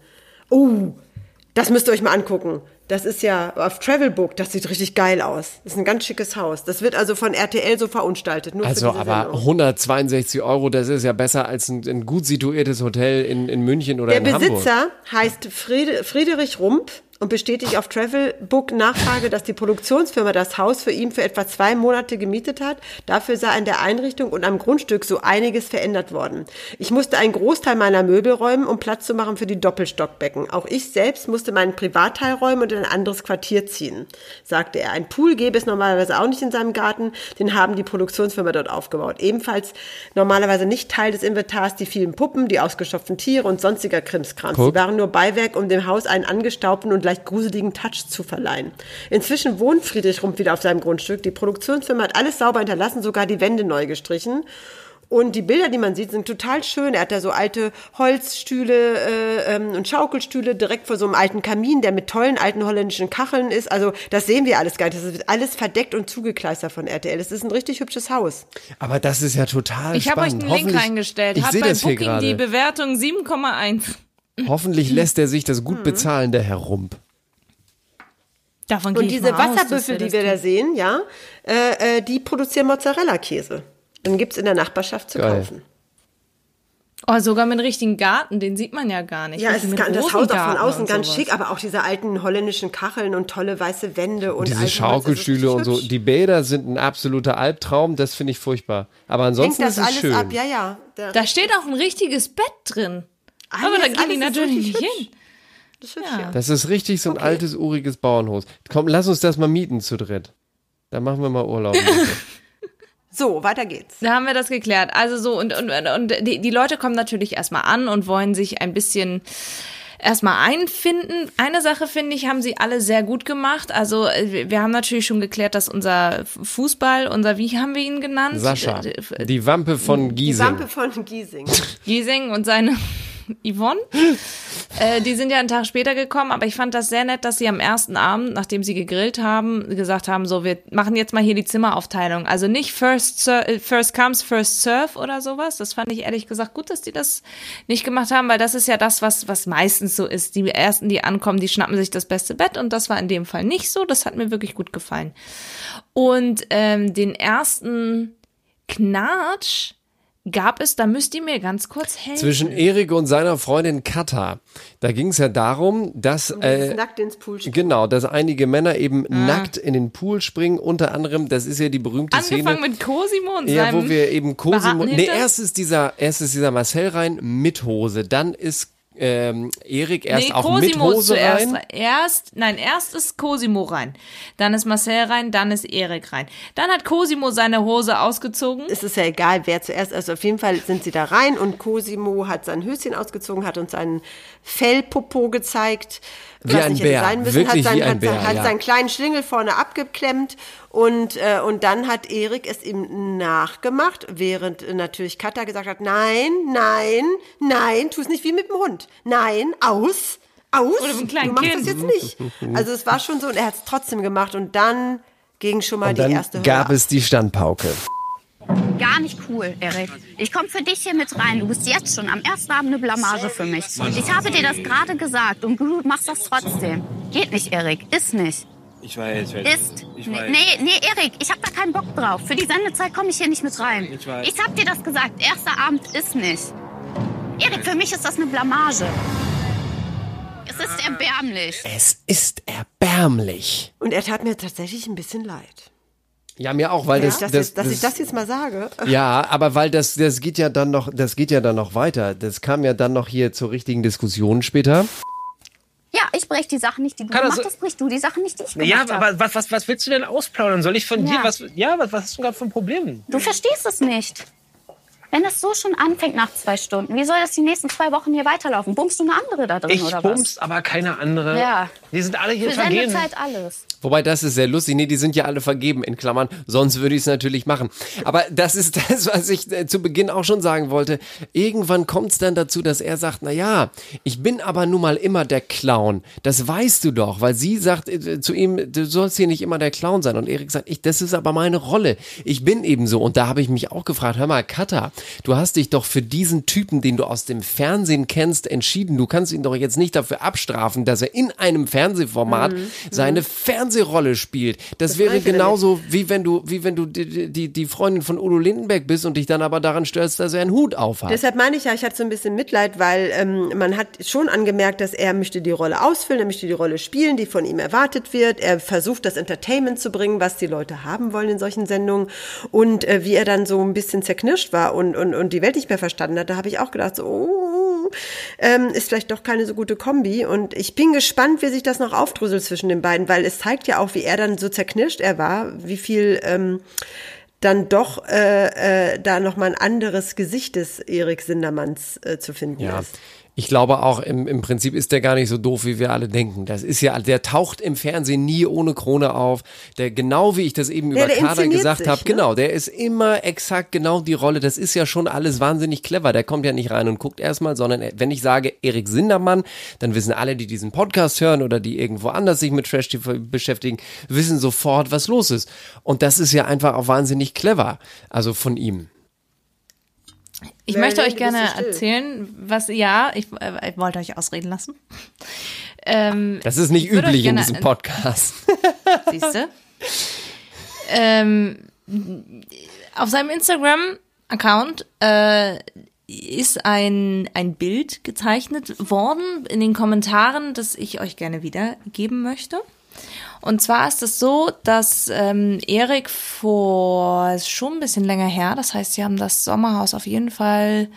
Oh, das müsst ihr euch mal angucken. Das ist ja auf Travelbook, das sieht richtig geil aus. Das ist ein ganz schickes Haus. Das wird also von RTL so verunstaltet. Also, aber Sendung. 162 Euro, das ist ja besser als ein, ein gut situiertes Hotel in, in München oder Der in Hamburg. Besitzer heißt Friede, Friedrich Rump und bestätigt auf Travelbook Nachfrage, dass die Produktionsfirma das Haus für ihn für etwa zwei Monate gemietet hat. Dafür sei an der Einrichtung und am Grundstück so einiges verändert worden. Ich musste einen Großteil meiner Möbel räumen, um Platz zu machen für die Doppelstockbecken. Auch ich selbst musste meinen Privatteil räumen und in ein anderes Quartier ziehen, sagte er. Ein Pool gäbe es normalerweise auch nicht in seinem Garten. Den haben die Produktionsfirma dort aufgebaut. Ebenfalls normalerweise nicht Teil des Inventars die vielen Puppen, die ausgestopften Tiere und sonstiger Krimskrams. Sie waren nur Beiwerk, um dem Haus einen angestaubten und leicht gruseligen Touch zu verleihen. Inzwischen wohnt Friedrich Rump wieder auf seinem Grundstück. Die Produktionsfirma hat alles sauber hinterlassen, sogar die Wände neu gestrichen. Und die Bilder, die man sieht, sind total schön. Er hat da so alte Holzstühle äh, ähm, und Schaukelstühle direkt vor so einem alten Kamin, der mit tollen alten holländischen Kacheln ist. Also das sehen wir alles gar nicht. Das wird alles verdeckt und zugekleistert von RTL. Das ist ein richtig hübsches Haus. Aber das ist ja total Ich habe euch spannend. einen Link reingestellt. Ich Hat sehe bei das hier Booking die. Bewertung 7,1. Hoffentlich lässt er sich das Mhm. gut bezahlen, der Herr Rump. Davon Und diese Wasserbüffel, er die wir da sehen, ja, äh, äh, die produzieren Mozzarella-Käse. Den gibt's in der Nachbarschaft zu Geil. kaufen. Oh, sogar mit richtigen Garten, den sieht man ja gar nicht. Ja, es ist das Haus auch von außen und ganz sowas. schick, aber auch diese alten holländischen Kacheln und tolle weiße Wände und Diese das ist Schaukelstühle und so. Die Bäder sind ein absoluter Albtraum, das finde ich furchtbar. Aber Hängt ansonsten das ist es alles schön. ab, ja, ja. Da steht auch ein richtiges Bett drin. Aber Alles- da gehen die natürlich nicht hübsch. hin. Das ist hübsch, Ja. ja. Das ist richtig so ein altes, uriges Bauernhaus. Komm, lass uns das mal mieten zu dritt. Da machen wir mal Urlaub. *laughs* So, weiter geht's. Da haben wir das geklärt. Also so, und, und, und die, die Leute kommen natürlich erstmal an und wollen sich ein bisschen erstmal einfinden. Eine Sache, finde ich, haben sie alle sehr gut gemacht. Also äh, wir- haben natürlich schon geklärt, dass unser Fußball, unser, wie haben wir ihn genannt? Sascha, Äh, die Wampe von Die Giesing. Wampe von Giesing. *laughs* Giesing und seine Yvonne. *laughs* Äh, die sind ja einen Tag später gekommen, aber ich fand das sehr nett, dass sie am ersten Abend, nachdem sie gegrillt haben, gesagt haben, so, wir machen jetzt mal hier die Zimmeraufteilung. Also nicht first, äh, first comes, first serve oder sowas. Das fand ich ehrlich gesagt gut, dass die das nicht gemacht haben, weil das ist ja das, was, was meistens so ist. Die ersten, die ankommen, die schnappen sich das beste Bett und das war in dem Fall nicht so. Das hat mir wirklich gut gefallen. Und ähm, den ersten Knatsch gab es, da müsst ihr mir ganz kurz helfen. Zwischen Erik und seiner Freundin Katha. Da ging es ja darum, dass Das äh, nackt ins Pool springen. genau, dass einige Männer eben nackt in den Pool springen. Unter anderem, das ist ja die berühmte Angefangen Szene. mit Cosimo und Ja, seinem wo wir eben Cosimo. Nee, erst ist dieser, erst ist dieser Marcel rein mit Hose, dann ist ähm, Erik erst nee, auch Cosimo mit ist Hose zuerst rein. rein. Erst, nein, erst ist Cosimo rein. Dann ist Marcel rein, dann ist Erik rein. Dann hat Cosimo seine Hose ausgezogen. Es ist ja egal, wer zuerst, also auf jeden Fall sind sie da rein und Cosimo hat sein Höschen ausgezogen, hat uns seinen Fellpopo gezeigt. Wie was ein nicht Bär, sein müssen, wirklich hat, sein, wie ein hat, Bär, hat ja. seinen kleinen Schlingel vorne abgeklemmt und, äh, und dann hat Erik es ihm nachgemacht, während äh, natürlich Katha gesagt hat, nein, nein, nein, tu es nicht wie mit dem Hund. Nein, aus, aus. Oder mit einem kleinen du machst Kind. das jetzt nicht. Also es war schon so und er hat es trotzdem gemacht und dann ging schon mal Und die dann erste Hölle gab ab. es die Standpauke. Gar nicht cool, Erik. Ich komme für dich hier mit rein. Du bist jetzt schon am ersten Abend eine Blamage für mich. Ich habe dir das gerade gesagt und du machst das trotzdem. Geht nicht, Erik. Ist nicht. Ich weiß, ich weiß. Ist. Ich Nee, weiß. nee, nee, Erik, ich habe da keinen Bock drauf. Für die Sendezeit komme ich hier nicht mit rein. Ich weiß. Ich habe dir das gesagt. Erster Abend ist nicht. Erik, für mich ist das eine Blamage. Es ist erbärmlich. Es ist erbärmlich. Und er tat mir tatsächlich ein bisschen leid. Ja, mir auch, weil Ja, das, dass, das, jetzt, dass das, ich das jetzt mal sage. *laughs* Ja, aber weil das, das geht ja dann noch, das geht ja dann noch weiter. Das kam ja dann noch hier zur richtigen Diskussion später. Ja, ich breche die Sachen nicht, die du Kann das gemacht so- hast, brichst du die Sachen nicht, die ich Ja, gemacht habe. aber was, was, was willst du denn ausplaudern? Soll ich von Ja. dir was. Ja, was, was hast du gerade für ein Problem? Du verstehst es nicht. Wenn es so schon anfängt nach zwei Stunden, wie soll das die nächsten zwei Wochen hier weiterlaufen? Bummst du eine andere da drin Ich oder bums, aber keine andere. Ja. Die sind alle was? hier Für vergeben. Sendezeit alles. Wobei, das ist sehr lustig. Nee, die sind ja alle vergeben, in Klammern. Sonst würde ich es natürlich machen. Aber das ist *laughs* das, was ich äh, zu Beginn auch schon sagen wollte. Irgendwann kommt es dann dazu, dass er sagt, na ja, ich bin aber nun mal immer der Clown. Das weißt du doch, weil sie sagt äh, zu ihm, du sollst hier nicht immer der Clown sein. Und Erik sagt, ich, das ist aber meine Rolle. Ich bin eben so. Und da habe ich mich auch gefragt, hör mal, Katha, du hast dich doch für diesen Typen, den du aus dem Fernsehen kennst, entschieden. Du kannst ihn doch jetzt nicht dafür abstrafen, dass er in einem Fernsehformat Mhm. seine Fernsehrolle spielt. Das, wäre meint er genauso wie wenn du, wie wenn du die, die, die Freundin von Udo Lindenberg bist und dich dann aber daran störst, dass er einen Hut aufhat. Deshalb meine ich ja, ich hatte so ein bisschen Mitleid, weil ähm, man hat schon angemerkt, dass er möchte die Rolle ausfüllen, er möchte die Rolle spielen, die von ihm erwartet wird. Er versucht, das Entertainment zu bringen, was die Leute haben wollen in solchen Sendungen. Und äh, wie er dann so ein bisschen zerknirscht war und, und, und die Welt nicht mehr verstanden hat, da habe ich auch gedacht, so, oh, ähm, ist vielleicht doch keine so gute Kombi. Und ich bin gespannt, wie sich das noch aufdröselt zwischen den beiden, weil es zeigt ja auch, wie er dann so zerknirscht er war, wie viel... Ähm, dann doch äh, äh, da nochmal ein anderes Gesicht des Erik Sindermanns äh, zu finden Ja. ist. Ich glaube auch, im, im Prinzip ist der gar nicht so doof, wie wir alle denken. Das ist ja, der taucht im Fernsehen nie ohne Krone auf. Der, genau wie ich das eben Ja, über der Kader gesagt habe, ne? genau, der ist immer exakt genau die Rolle. Das ist ja schon alles wahnsinnig clever. Der kommt ja nicht rein und guckt erstmal, sondern er- wenn ich sage Erik Sindermann, dann wissen alle, die diesen Podcast hören oder die irgendwo anders sich mit Trash TV beschäftigen, wissen sofort, was los ist. Und das ist ja einfach auch wahnsinnig clever. Also von ihm. Ich Wer möchte euch gerne still? erzählen, was, ja, ich, äh, ich wollte euch ausreden lassen. *laughs* Ähm, Das ist nicht üblich in diesem Podcast. *laughs* Siehst du? ähm, auf seinem Instagram-Account äh, ist ein, ein Bild gezeichnet worden in den Kommentaren, das ich euch gerne wiedergeben möchte. Und zwar ist es so, dass ähm, Erik vor ist schon ein bisschen länger her, das heißt, sie haben das Sommerhaus auf jeden Fall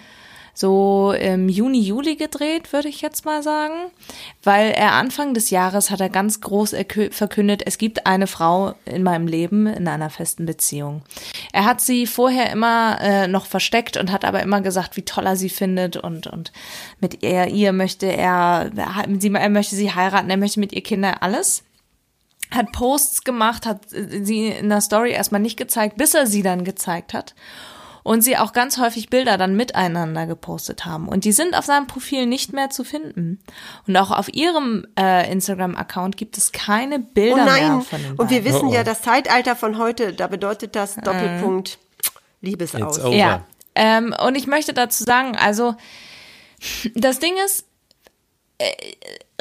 so im Juni, Juli gedreht, würde ich jetzt mal sagen, weil er Anfang des Jahres hat er ganz groß erkü- verkündet, es gibt eine Frau in meinem Leben in einer festen Beziehung. Er hat sie vorher immer äh, noch versteckt und hat aber immer gesagt, wie toll er sie findet und und mit ihr, ihr möchte er, er möchte sie heiraten, er möchte mit ihr Kinder alles hat Posts gemacht, hat sie in der Story erstmal nicht gezeigt, bis er sie dann gezeigt hat. Und sie auch ganz häufig Bilder dann miteinander gepostet haben. Und die sind auf seinem Profil nicht mehr zu finden. Und auch auf ihrem äh, Instagram-Account gibt es keine Bilder Oh mehr nein, von den und wir beiden. wissen Oh, ja, das Zeitalter von heute, da bedeutet das Doppelpunkt Liebesaus. It's over. Ja. Ähm, und ich möchte dazu sagen, also das Ding ist, äh,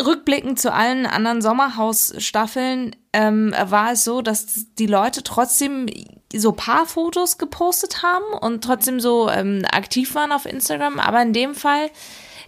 rückblickend zu allen anderen Sommerhaus-Staffeln ähm, war es so, dass die Leute trotzdem so Paarfotos gepostet haben und trotzdem so ähm, aktiv waren auf Instagram. Aber in dem Fall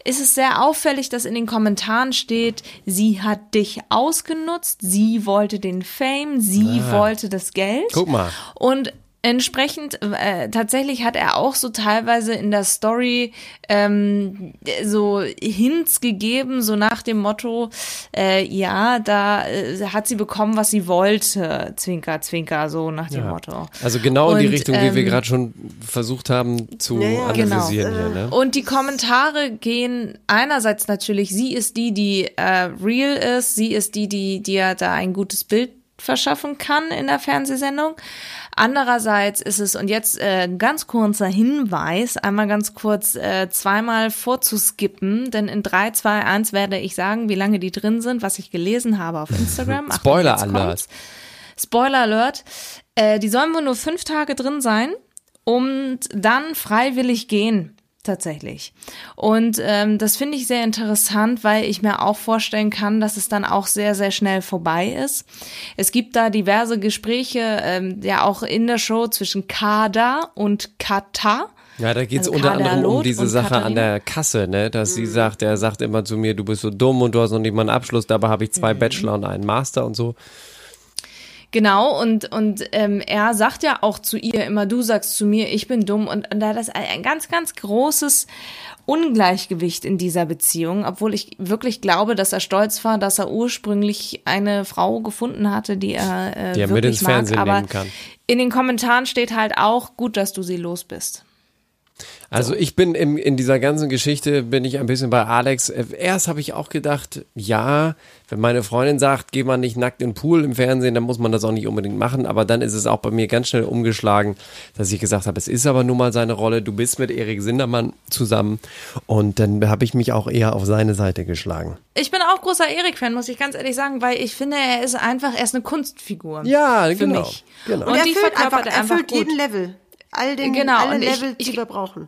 ist es sehr auffällig, dass in den Kommentaren steht, sie hat dich ausgenutzt, sie wollte den Fame, sie Ah. wollte das Geld. Guck mal. Und entsprechend, äh, tatsächlich hat er auch so teilweise in der Story ähm, so Hints gegeben, so nach dem Motto, äh, ja, da äh, hat sie bekommen, was sie wollte, Zwinker, Zwinker, so nach dem Ja. Motto. Also genau in die Und, Richtung, wie wir ähm, gerade schon versucht haben zu Ja, ja, analysieren genau. hier. Ne? Und die Kommentare gehen einerseits natürlich, sie ist die, die äh, real ist, sie ist die, die dir da ein gutes Bild verschaffen kann in der Fernsehsendung. Andererseits ist es, und jetzt äh, ein ganz kurzer Hinweis, einmal ganz kurz äh, zweimal vorzuskippen, denn in 3, 2, 1 werde ich sagen, wie lange die drin sind, was ich gelesen habe auf Instagram. *laughs* Achtung, Spoiler Alert. Spoiler Alert. Äh, die sollen wohl nur fünf Tage drin sein und dann freiwillig gehen. Tatsächlich. Und ähm, das finde ich sehr interessant, weil ich mir auch vorstellen kann, dass es dann auch sehr, sehr schnell vorbei ist. Es gibt da diverse Gespräche, ähm, ja auch in der Show zwischen Kada und Kata. Ja, da geht's Also unter Kader anderem um Loth diese und Sache an Katharina. der Kasse, ne? Dass Mhm. sie sagt, er sagt immer zu mir, du bist so dumm und du hast noch nicht mal einen Abschluss, dabei habe ich zwei Mhm. Bachelor und einen Master und so. Genau, und, und ähm, er sagt ja auch zu ihr immer, du sagst zu mir, ich bin dumm. Und, und da ist ein, ein ganz, ganz großes Ungleichgewicht in dieser Beziehung, obwohl ich wirklich glaube, dass er stolz war, dass er ursprünglich eine Frau gefunden hatte, die er, äh, Die er mit wirklich ins mag. Fernsehen Aber nehmen kann. in den Kommentaren steht halt auch, gut, dass du sie los bist. Also ich bin im, in dieser ganzen Geschichte, bin ich ein bisschen bei Alex. Erst habe ich auch gedacht, ja, wenn meine Freundin sagt, geh mal nicht nackt in den Pool im Fernsehen, dann muss man das auch nicht unbedingt machen. Aber dann ist es auch bei mir ganz schnell umgeschlagen, dass ich gesagt habe, es ist aber nun mal seine Rolle. Du bist mit Erik Sindermann zusammen. Und dann habe ich mich auch eher auf seine Seite geschlagen. Ich bin auch großer Erik-Fan, muss ich ganz ehrlich sagen, weil ich finde, er ist einfach, er ist eine Kunstfigur. Ja, für genau, mich. genau. Und, Und er die füllt verkörpert einfach, er einfach erfüllt gut. jeden Level. All den, Genau, alle und ich- Level, die ich- wir brauchen.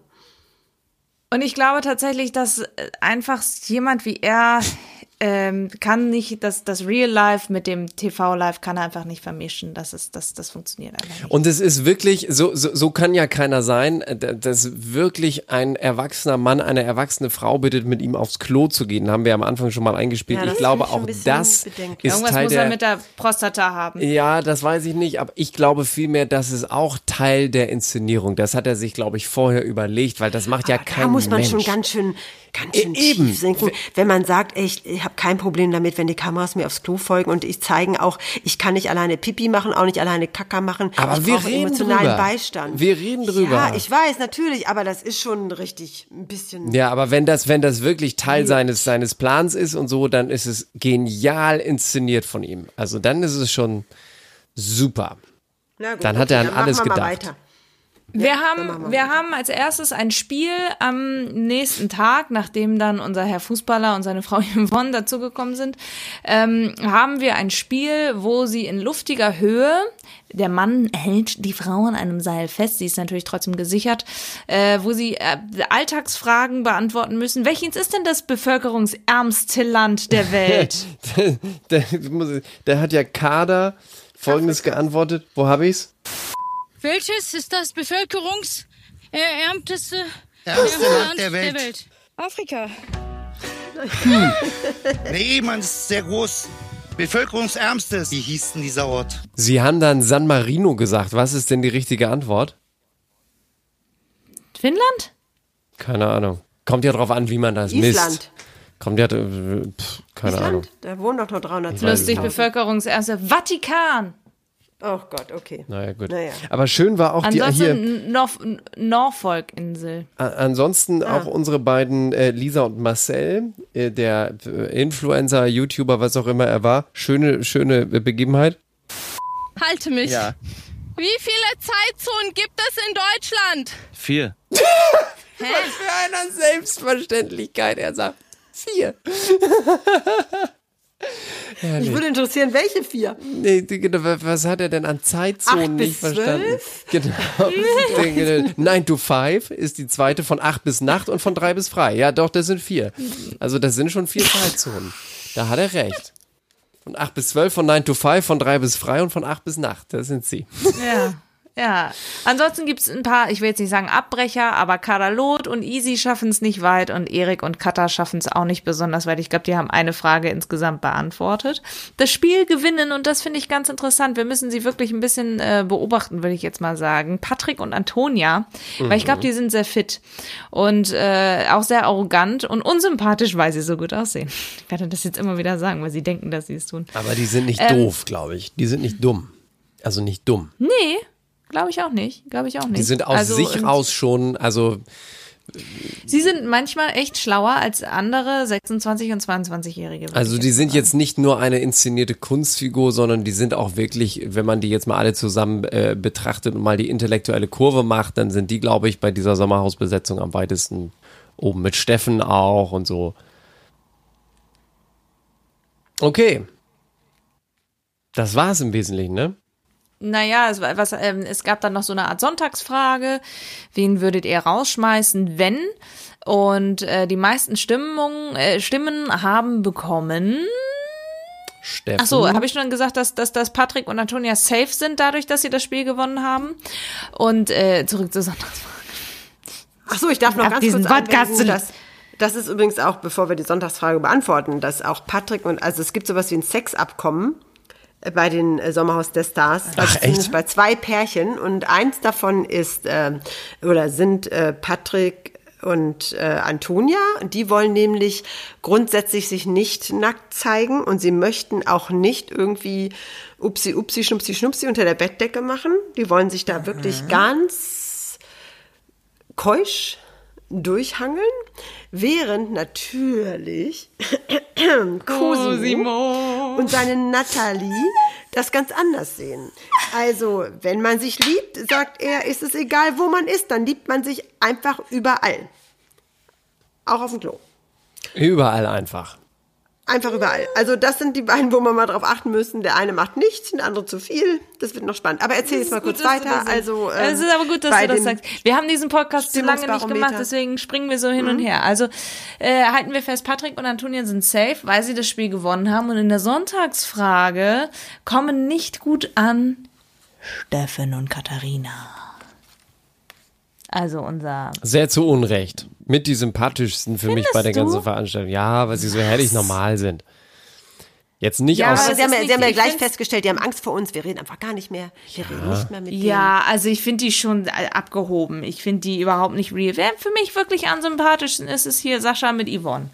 Und ich glaube tatsächlich, dass einfach jemand wie er ähm, kann nicht das, das Real Life mit dem TV-Life kann er einfach nicht vermischen. Das ist, das, das funktioniert einfach nicht. Und es ist wirklich, so, so, so kann ja keiner sein, äh, dass wirklich ein erwachsener Mann, eine erwachsene Frau bittet, mit ihm aufs Klo zu gehen. Haben wir am Anfang schon mal eingespielt. Ja, ich glaube, auch das bedenklich. ist Irgendwas Teil muss der, er mit der Prostata haben. Ja, das weiß ich nicht, aber ich glaube vielmehr, das ist auch Teil der Inszenierung. Das hat er sich, glaube ich, vorher überlegt, weil das macht ja kein Da muss man Mensch. schon ganz schön, ganz schön E- eben. tief sinken. Wenn man sagt, ey, ich, ich habe kein Problem damit, wenn die Kameras mir aufs Klo folgen und ich zeigen auch, ich kann nicht alleine Pipi machen, auch nicht alleine Kacker machen. Aber ich wir reden emotionalen drüber. Beistand. Wir reden drüber. Ja, ich weiß, natürlich, aber das ist schon richtig ein bisschen. Ja, aber wenn das, wenn das wirklich Teil seines, seines Plans ist und so, dann ist es genial inszeniert von ihm. Also dann ist es schon super. Gut, Dann hat er an alles gedacht. Wir haben, wir haben als erstes ein Spiel am nächsten Tag, nachdem dann unser Herr Fußballer und seine Frau *laughs* Yvonne dazugekommen sind, ähm, haben wir ein Spiel, wo sie in luftiger Höhe, der Mann hält die Frau an einem Seil fest, sie ist natürlich trotzdem gesichert, äh, wo sie äh, Alltagsfragen beantworten müssen. Welches ist denn das bevölkerungsärmste Land der *laughs* Welt? der, der, der hat ja Kader folgendes geantwortet. Wo habe ich's? Welches ist das bevölkerungsärmteste Ärmste Land Land der Welt. Afrika. Hm. Nee, man ist sehr groß. Bevölkerungsärmstes. Wie hieß denn dieser Ort? Sie haben dann San Marino gesagt. Was ist denn die richtige Antwort? Finnland? Keine Ahnung. Kommt ja drauf an, wie man das misst. Island. Kommt ja, äh, pf, keine Ahnung. Island? Da wohnen doch nur 300 Lustig, bevölkerungsärmste Vatikan. Oh Gott, okay. Naja, gut. Naja. Aber schön war auch die hier. Ansonsten Norf Norfolk-Insel. Ansonsten Ah. auch unsere beiden, äh, Lisa und Marcel, äh, der äh, Influencer, YouTuber, was auch immer er war. Schöne, schöne Begebenheit. Halte mich. Ja. Wie viele Zeitzonen gibt es in Deutschland? Vier. *laughs* Was für eine Selbstverständlichkeit, er sagt. Vier. *laughs* Mich würde interessieren, welche vier? Nee, genau, wa- was hat er denn an Zeitzonen nicht verstanden? zwölf? Genau. *laughs* 9 to 5 ist die zweite von 8 bis Nacht und von 3 bis frei. Ja, doch, das sind vier. Also das sind schon vier Zeitzonen. Da hat er recht. Von 8 bis 12, von 9 to 5, von 3 bis frei und von 8 bis Nacht. Das sind sie. Ja. Ja, ansonsten gibt's ein paar, ich will jetzt nicht sagen Abbrecher, aber Kadalot und Easy schaffen es nicht weit und Erik und Katha schaffen es auch nicht besonders weit. Ich glaube, die haben eine Frage insgesamt beantwortet. Das Spiel gewinnen und das finde ich ganz interessant. Wir müssen sie wirklich ein bisschen äh, beobachten, würde ich jetzt mal sagen. Patrick und Antonia, weil ich glaube, die sind sehr fit und äh, auch sehr arrogant und unsympathisch, weil sie so gut aussehen. Ich werde das jetzt immer wieder sagen, weil sie denken, dass sie es tun. Aber die sind nicht Ähm, doof, glaube ich. Die sind nicht dumm. Also nicht dumm. Nee, glaube ich auch nicht. Glaube ich auch nicht. Die sind aus Also, sich raus schon, also Sie sind manchmal echt schlauer als andere 26- und 22-Jährige. würde Also die sind sagen. jetzt nicht nur eine inszenierte Kunstfigur, sondern die sind auch wirklich, wenn man die jetzt mal alle zusammen äh, betrachtet und mal die intellektuelle Kurve macht, dann sind die, glaube ich, bei dieser Sommerhausbesetzung am weitesten oben mit Steffen auch und so. Okay. Das war es im Wesentlichen, ne? Naja, es, was, ähm, es gab dann noch so eine Art Sonntagsfrage. Wen würdet ihr rausschmeißen, wenn? Und äh, die meisten Stimmungen, äh, Stimmen haben bekommen. Steffen. Ach so, habe ich schon gesagt, dass, dass, dass Patrick und Antonia safe sind, dadurch, dass sie das Spiel gewonnen haben. Und äh, zurück zur Sonntagsfrage. Ach so, ich darf noch Ab ganz kurz Podcast zu- dass das ist übrigens auch, bevor wir die Sonntagsfrage beantworten, dass auch Patrick und also es gibt sowas wie ein Sexabkommen bei den äh, Sommerhaus der Stars. Also Ach, zumindest echt? bei zwei Pärchen. Und eins davon ist, ähm, oder sind äh, Patrick und äh, Antonia. Die wollen nämlich grundsätzlich sich nicht nackt zeigen und sie möchten auch nicht irgendwie upsi, upsi, schnupsi, schnupsi unter der Bettdecke machen. Die wollen sich da wirklich ganz keusch durchhangeln, während natürlich *clears throat* Cosimo und seine Natalie das ganz anders sehen. Also, wenn man sich liebt, sagt er, ist es egal, wo man ist, dann liebt man sich einfach überall. Auch auf dem Klo. Überall einfach. Einfach überall. Also das sind die beiden, wo wir mal drauf achten müssen. Der eine macht nichts, der andere zu viel. Das wird noch spannend. Aber erzähl jetzt mal kurz weiter. Also ähm, es ist aber gut, dass du das sagst. Wir haben diesen Podcast so lange nicht gemacht, deswegen springen wir so hin und her. Also äh, halten wir fest, Patrick und Antonia sind safe, weil sie das Spiel gewonnen haben. Und in der Sonntagsfrage kommen nicht gut an Steffen und Katharina. Also unser Sehr zu Unrecht. Mit die sympathischsten für mich bei der Findest du? ganzen Veranstaltung. Ja, weil sie so herrlich normal sind. Jetzt nicht Ja, aus. aber sie haben, ja- nicht- sie haben ja ich gleich festgestellt, die haben Angst vor uns. Wir reden einfach gar nicht mehr. Wir reden nicht mehr mit denen. Ja, also ich finde die schon äh, abgehoben. Ich finde die überhaupt nicht real. Wer für mich wirklich am sympathischsten ist, ist hier Sascha mit Yvonne.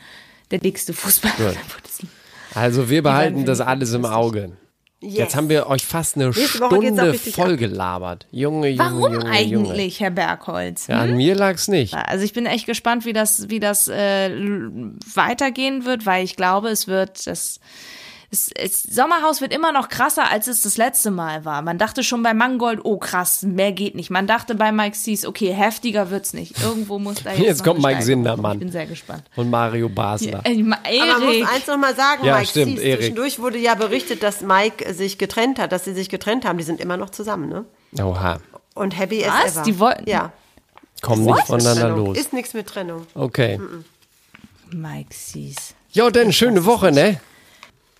Der dickste Fußballer. Gut. Also wir behalten das alles im Auge. Yes. Jetzt haben wir euch fast eine Stunde richtig voll ab. gelabert. Junge, Junge, Warum Junge, eigentlich, Herr Bergholz? Junge. Ja, an mir lag's nicht. Also ich bin echt gespannt, wie das, wie das äh, weitergehen wird, weil ich glaube, es wird das. Es, es, Sommerhaus wird immer noch krasser, als es das letzte Mal war. Man dachte schon bei Mangold, oh krass, mehr geht nicht. Man dachte bei Mike Sees, okay, heftiger wird's nicht. Irgendwo muss da *laughs* jetzt, Jetzt kommt Mike. Sindermann. Ich bin sehr gespannt. Und Mario Basler. Ey, Ma- Aber man Erik. muss eins noch mal sagen, Ja, Mike stimmt, Erik. zwischendurch wurde ja berichtet, dass Mike sich getrennt hat, dass sie sich getrennt haben. Die sind immer noch zusammen, ne? Oha. Und happy Was? as ever. Die wollten- Ja. Komm nicht voneinander los. Ist nichts mit Trennung. Okay. Mike Sees. Jo, dann schöne Woche, ne?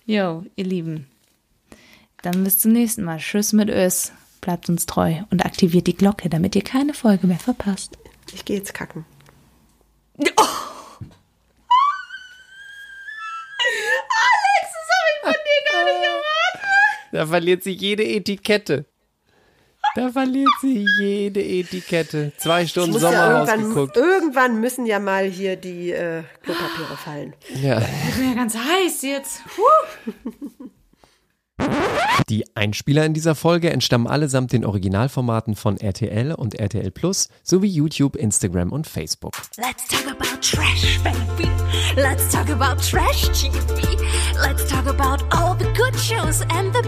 Jo, ihr Lieben. Dann bis zum nächsten Mal. Tschüss mit Ös. Bleibt uns treu und aktiviert die Glocke, damit ihr keine Folge mehr verpasst. Ich gehe jetzt kacken. *laughs* Alex, das habe ich von dir gar nicht *laughs* erwartet. Da verliert sie jede Etikette. Da verliert sie jede Etikette. Zwei Stunden Muss ja Sommerhaus irgendwann, geguckt. irgendwann müssen ja mal hier die äh, Klopapiere fallen. Ja. Ich bin ja ganz heiß jetzt. Die Einspieler in dieser Folge entstammen allesamt den Originalformaten von RTL und RTL Plus sowie YouTube, Instagram und Facebook. Let's talk about trash, baby. Let's talk about trash TV. Let's talk about all the good shows and the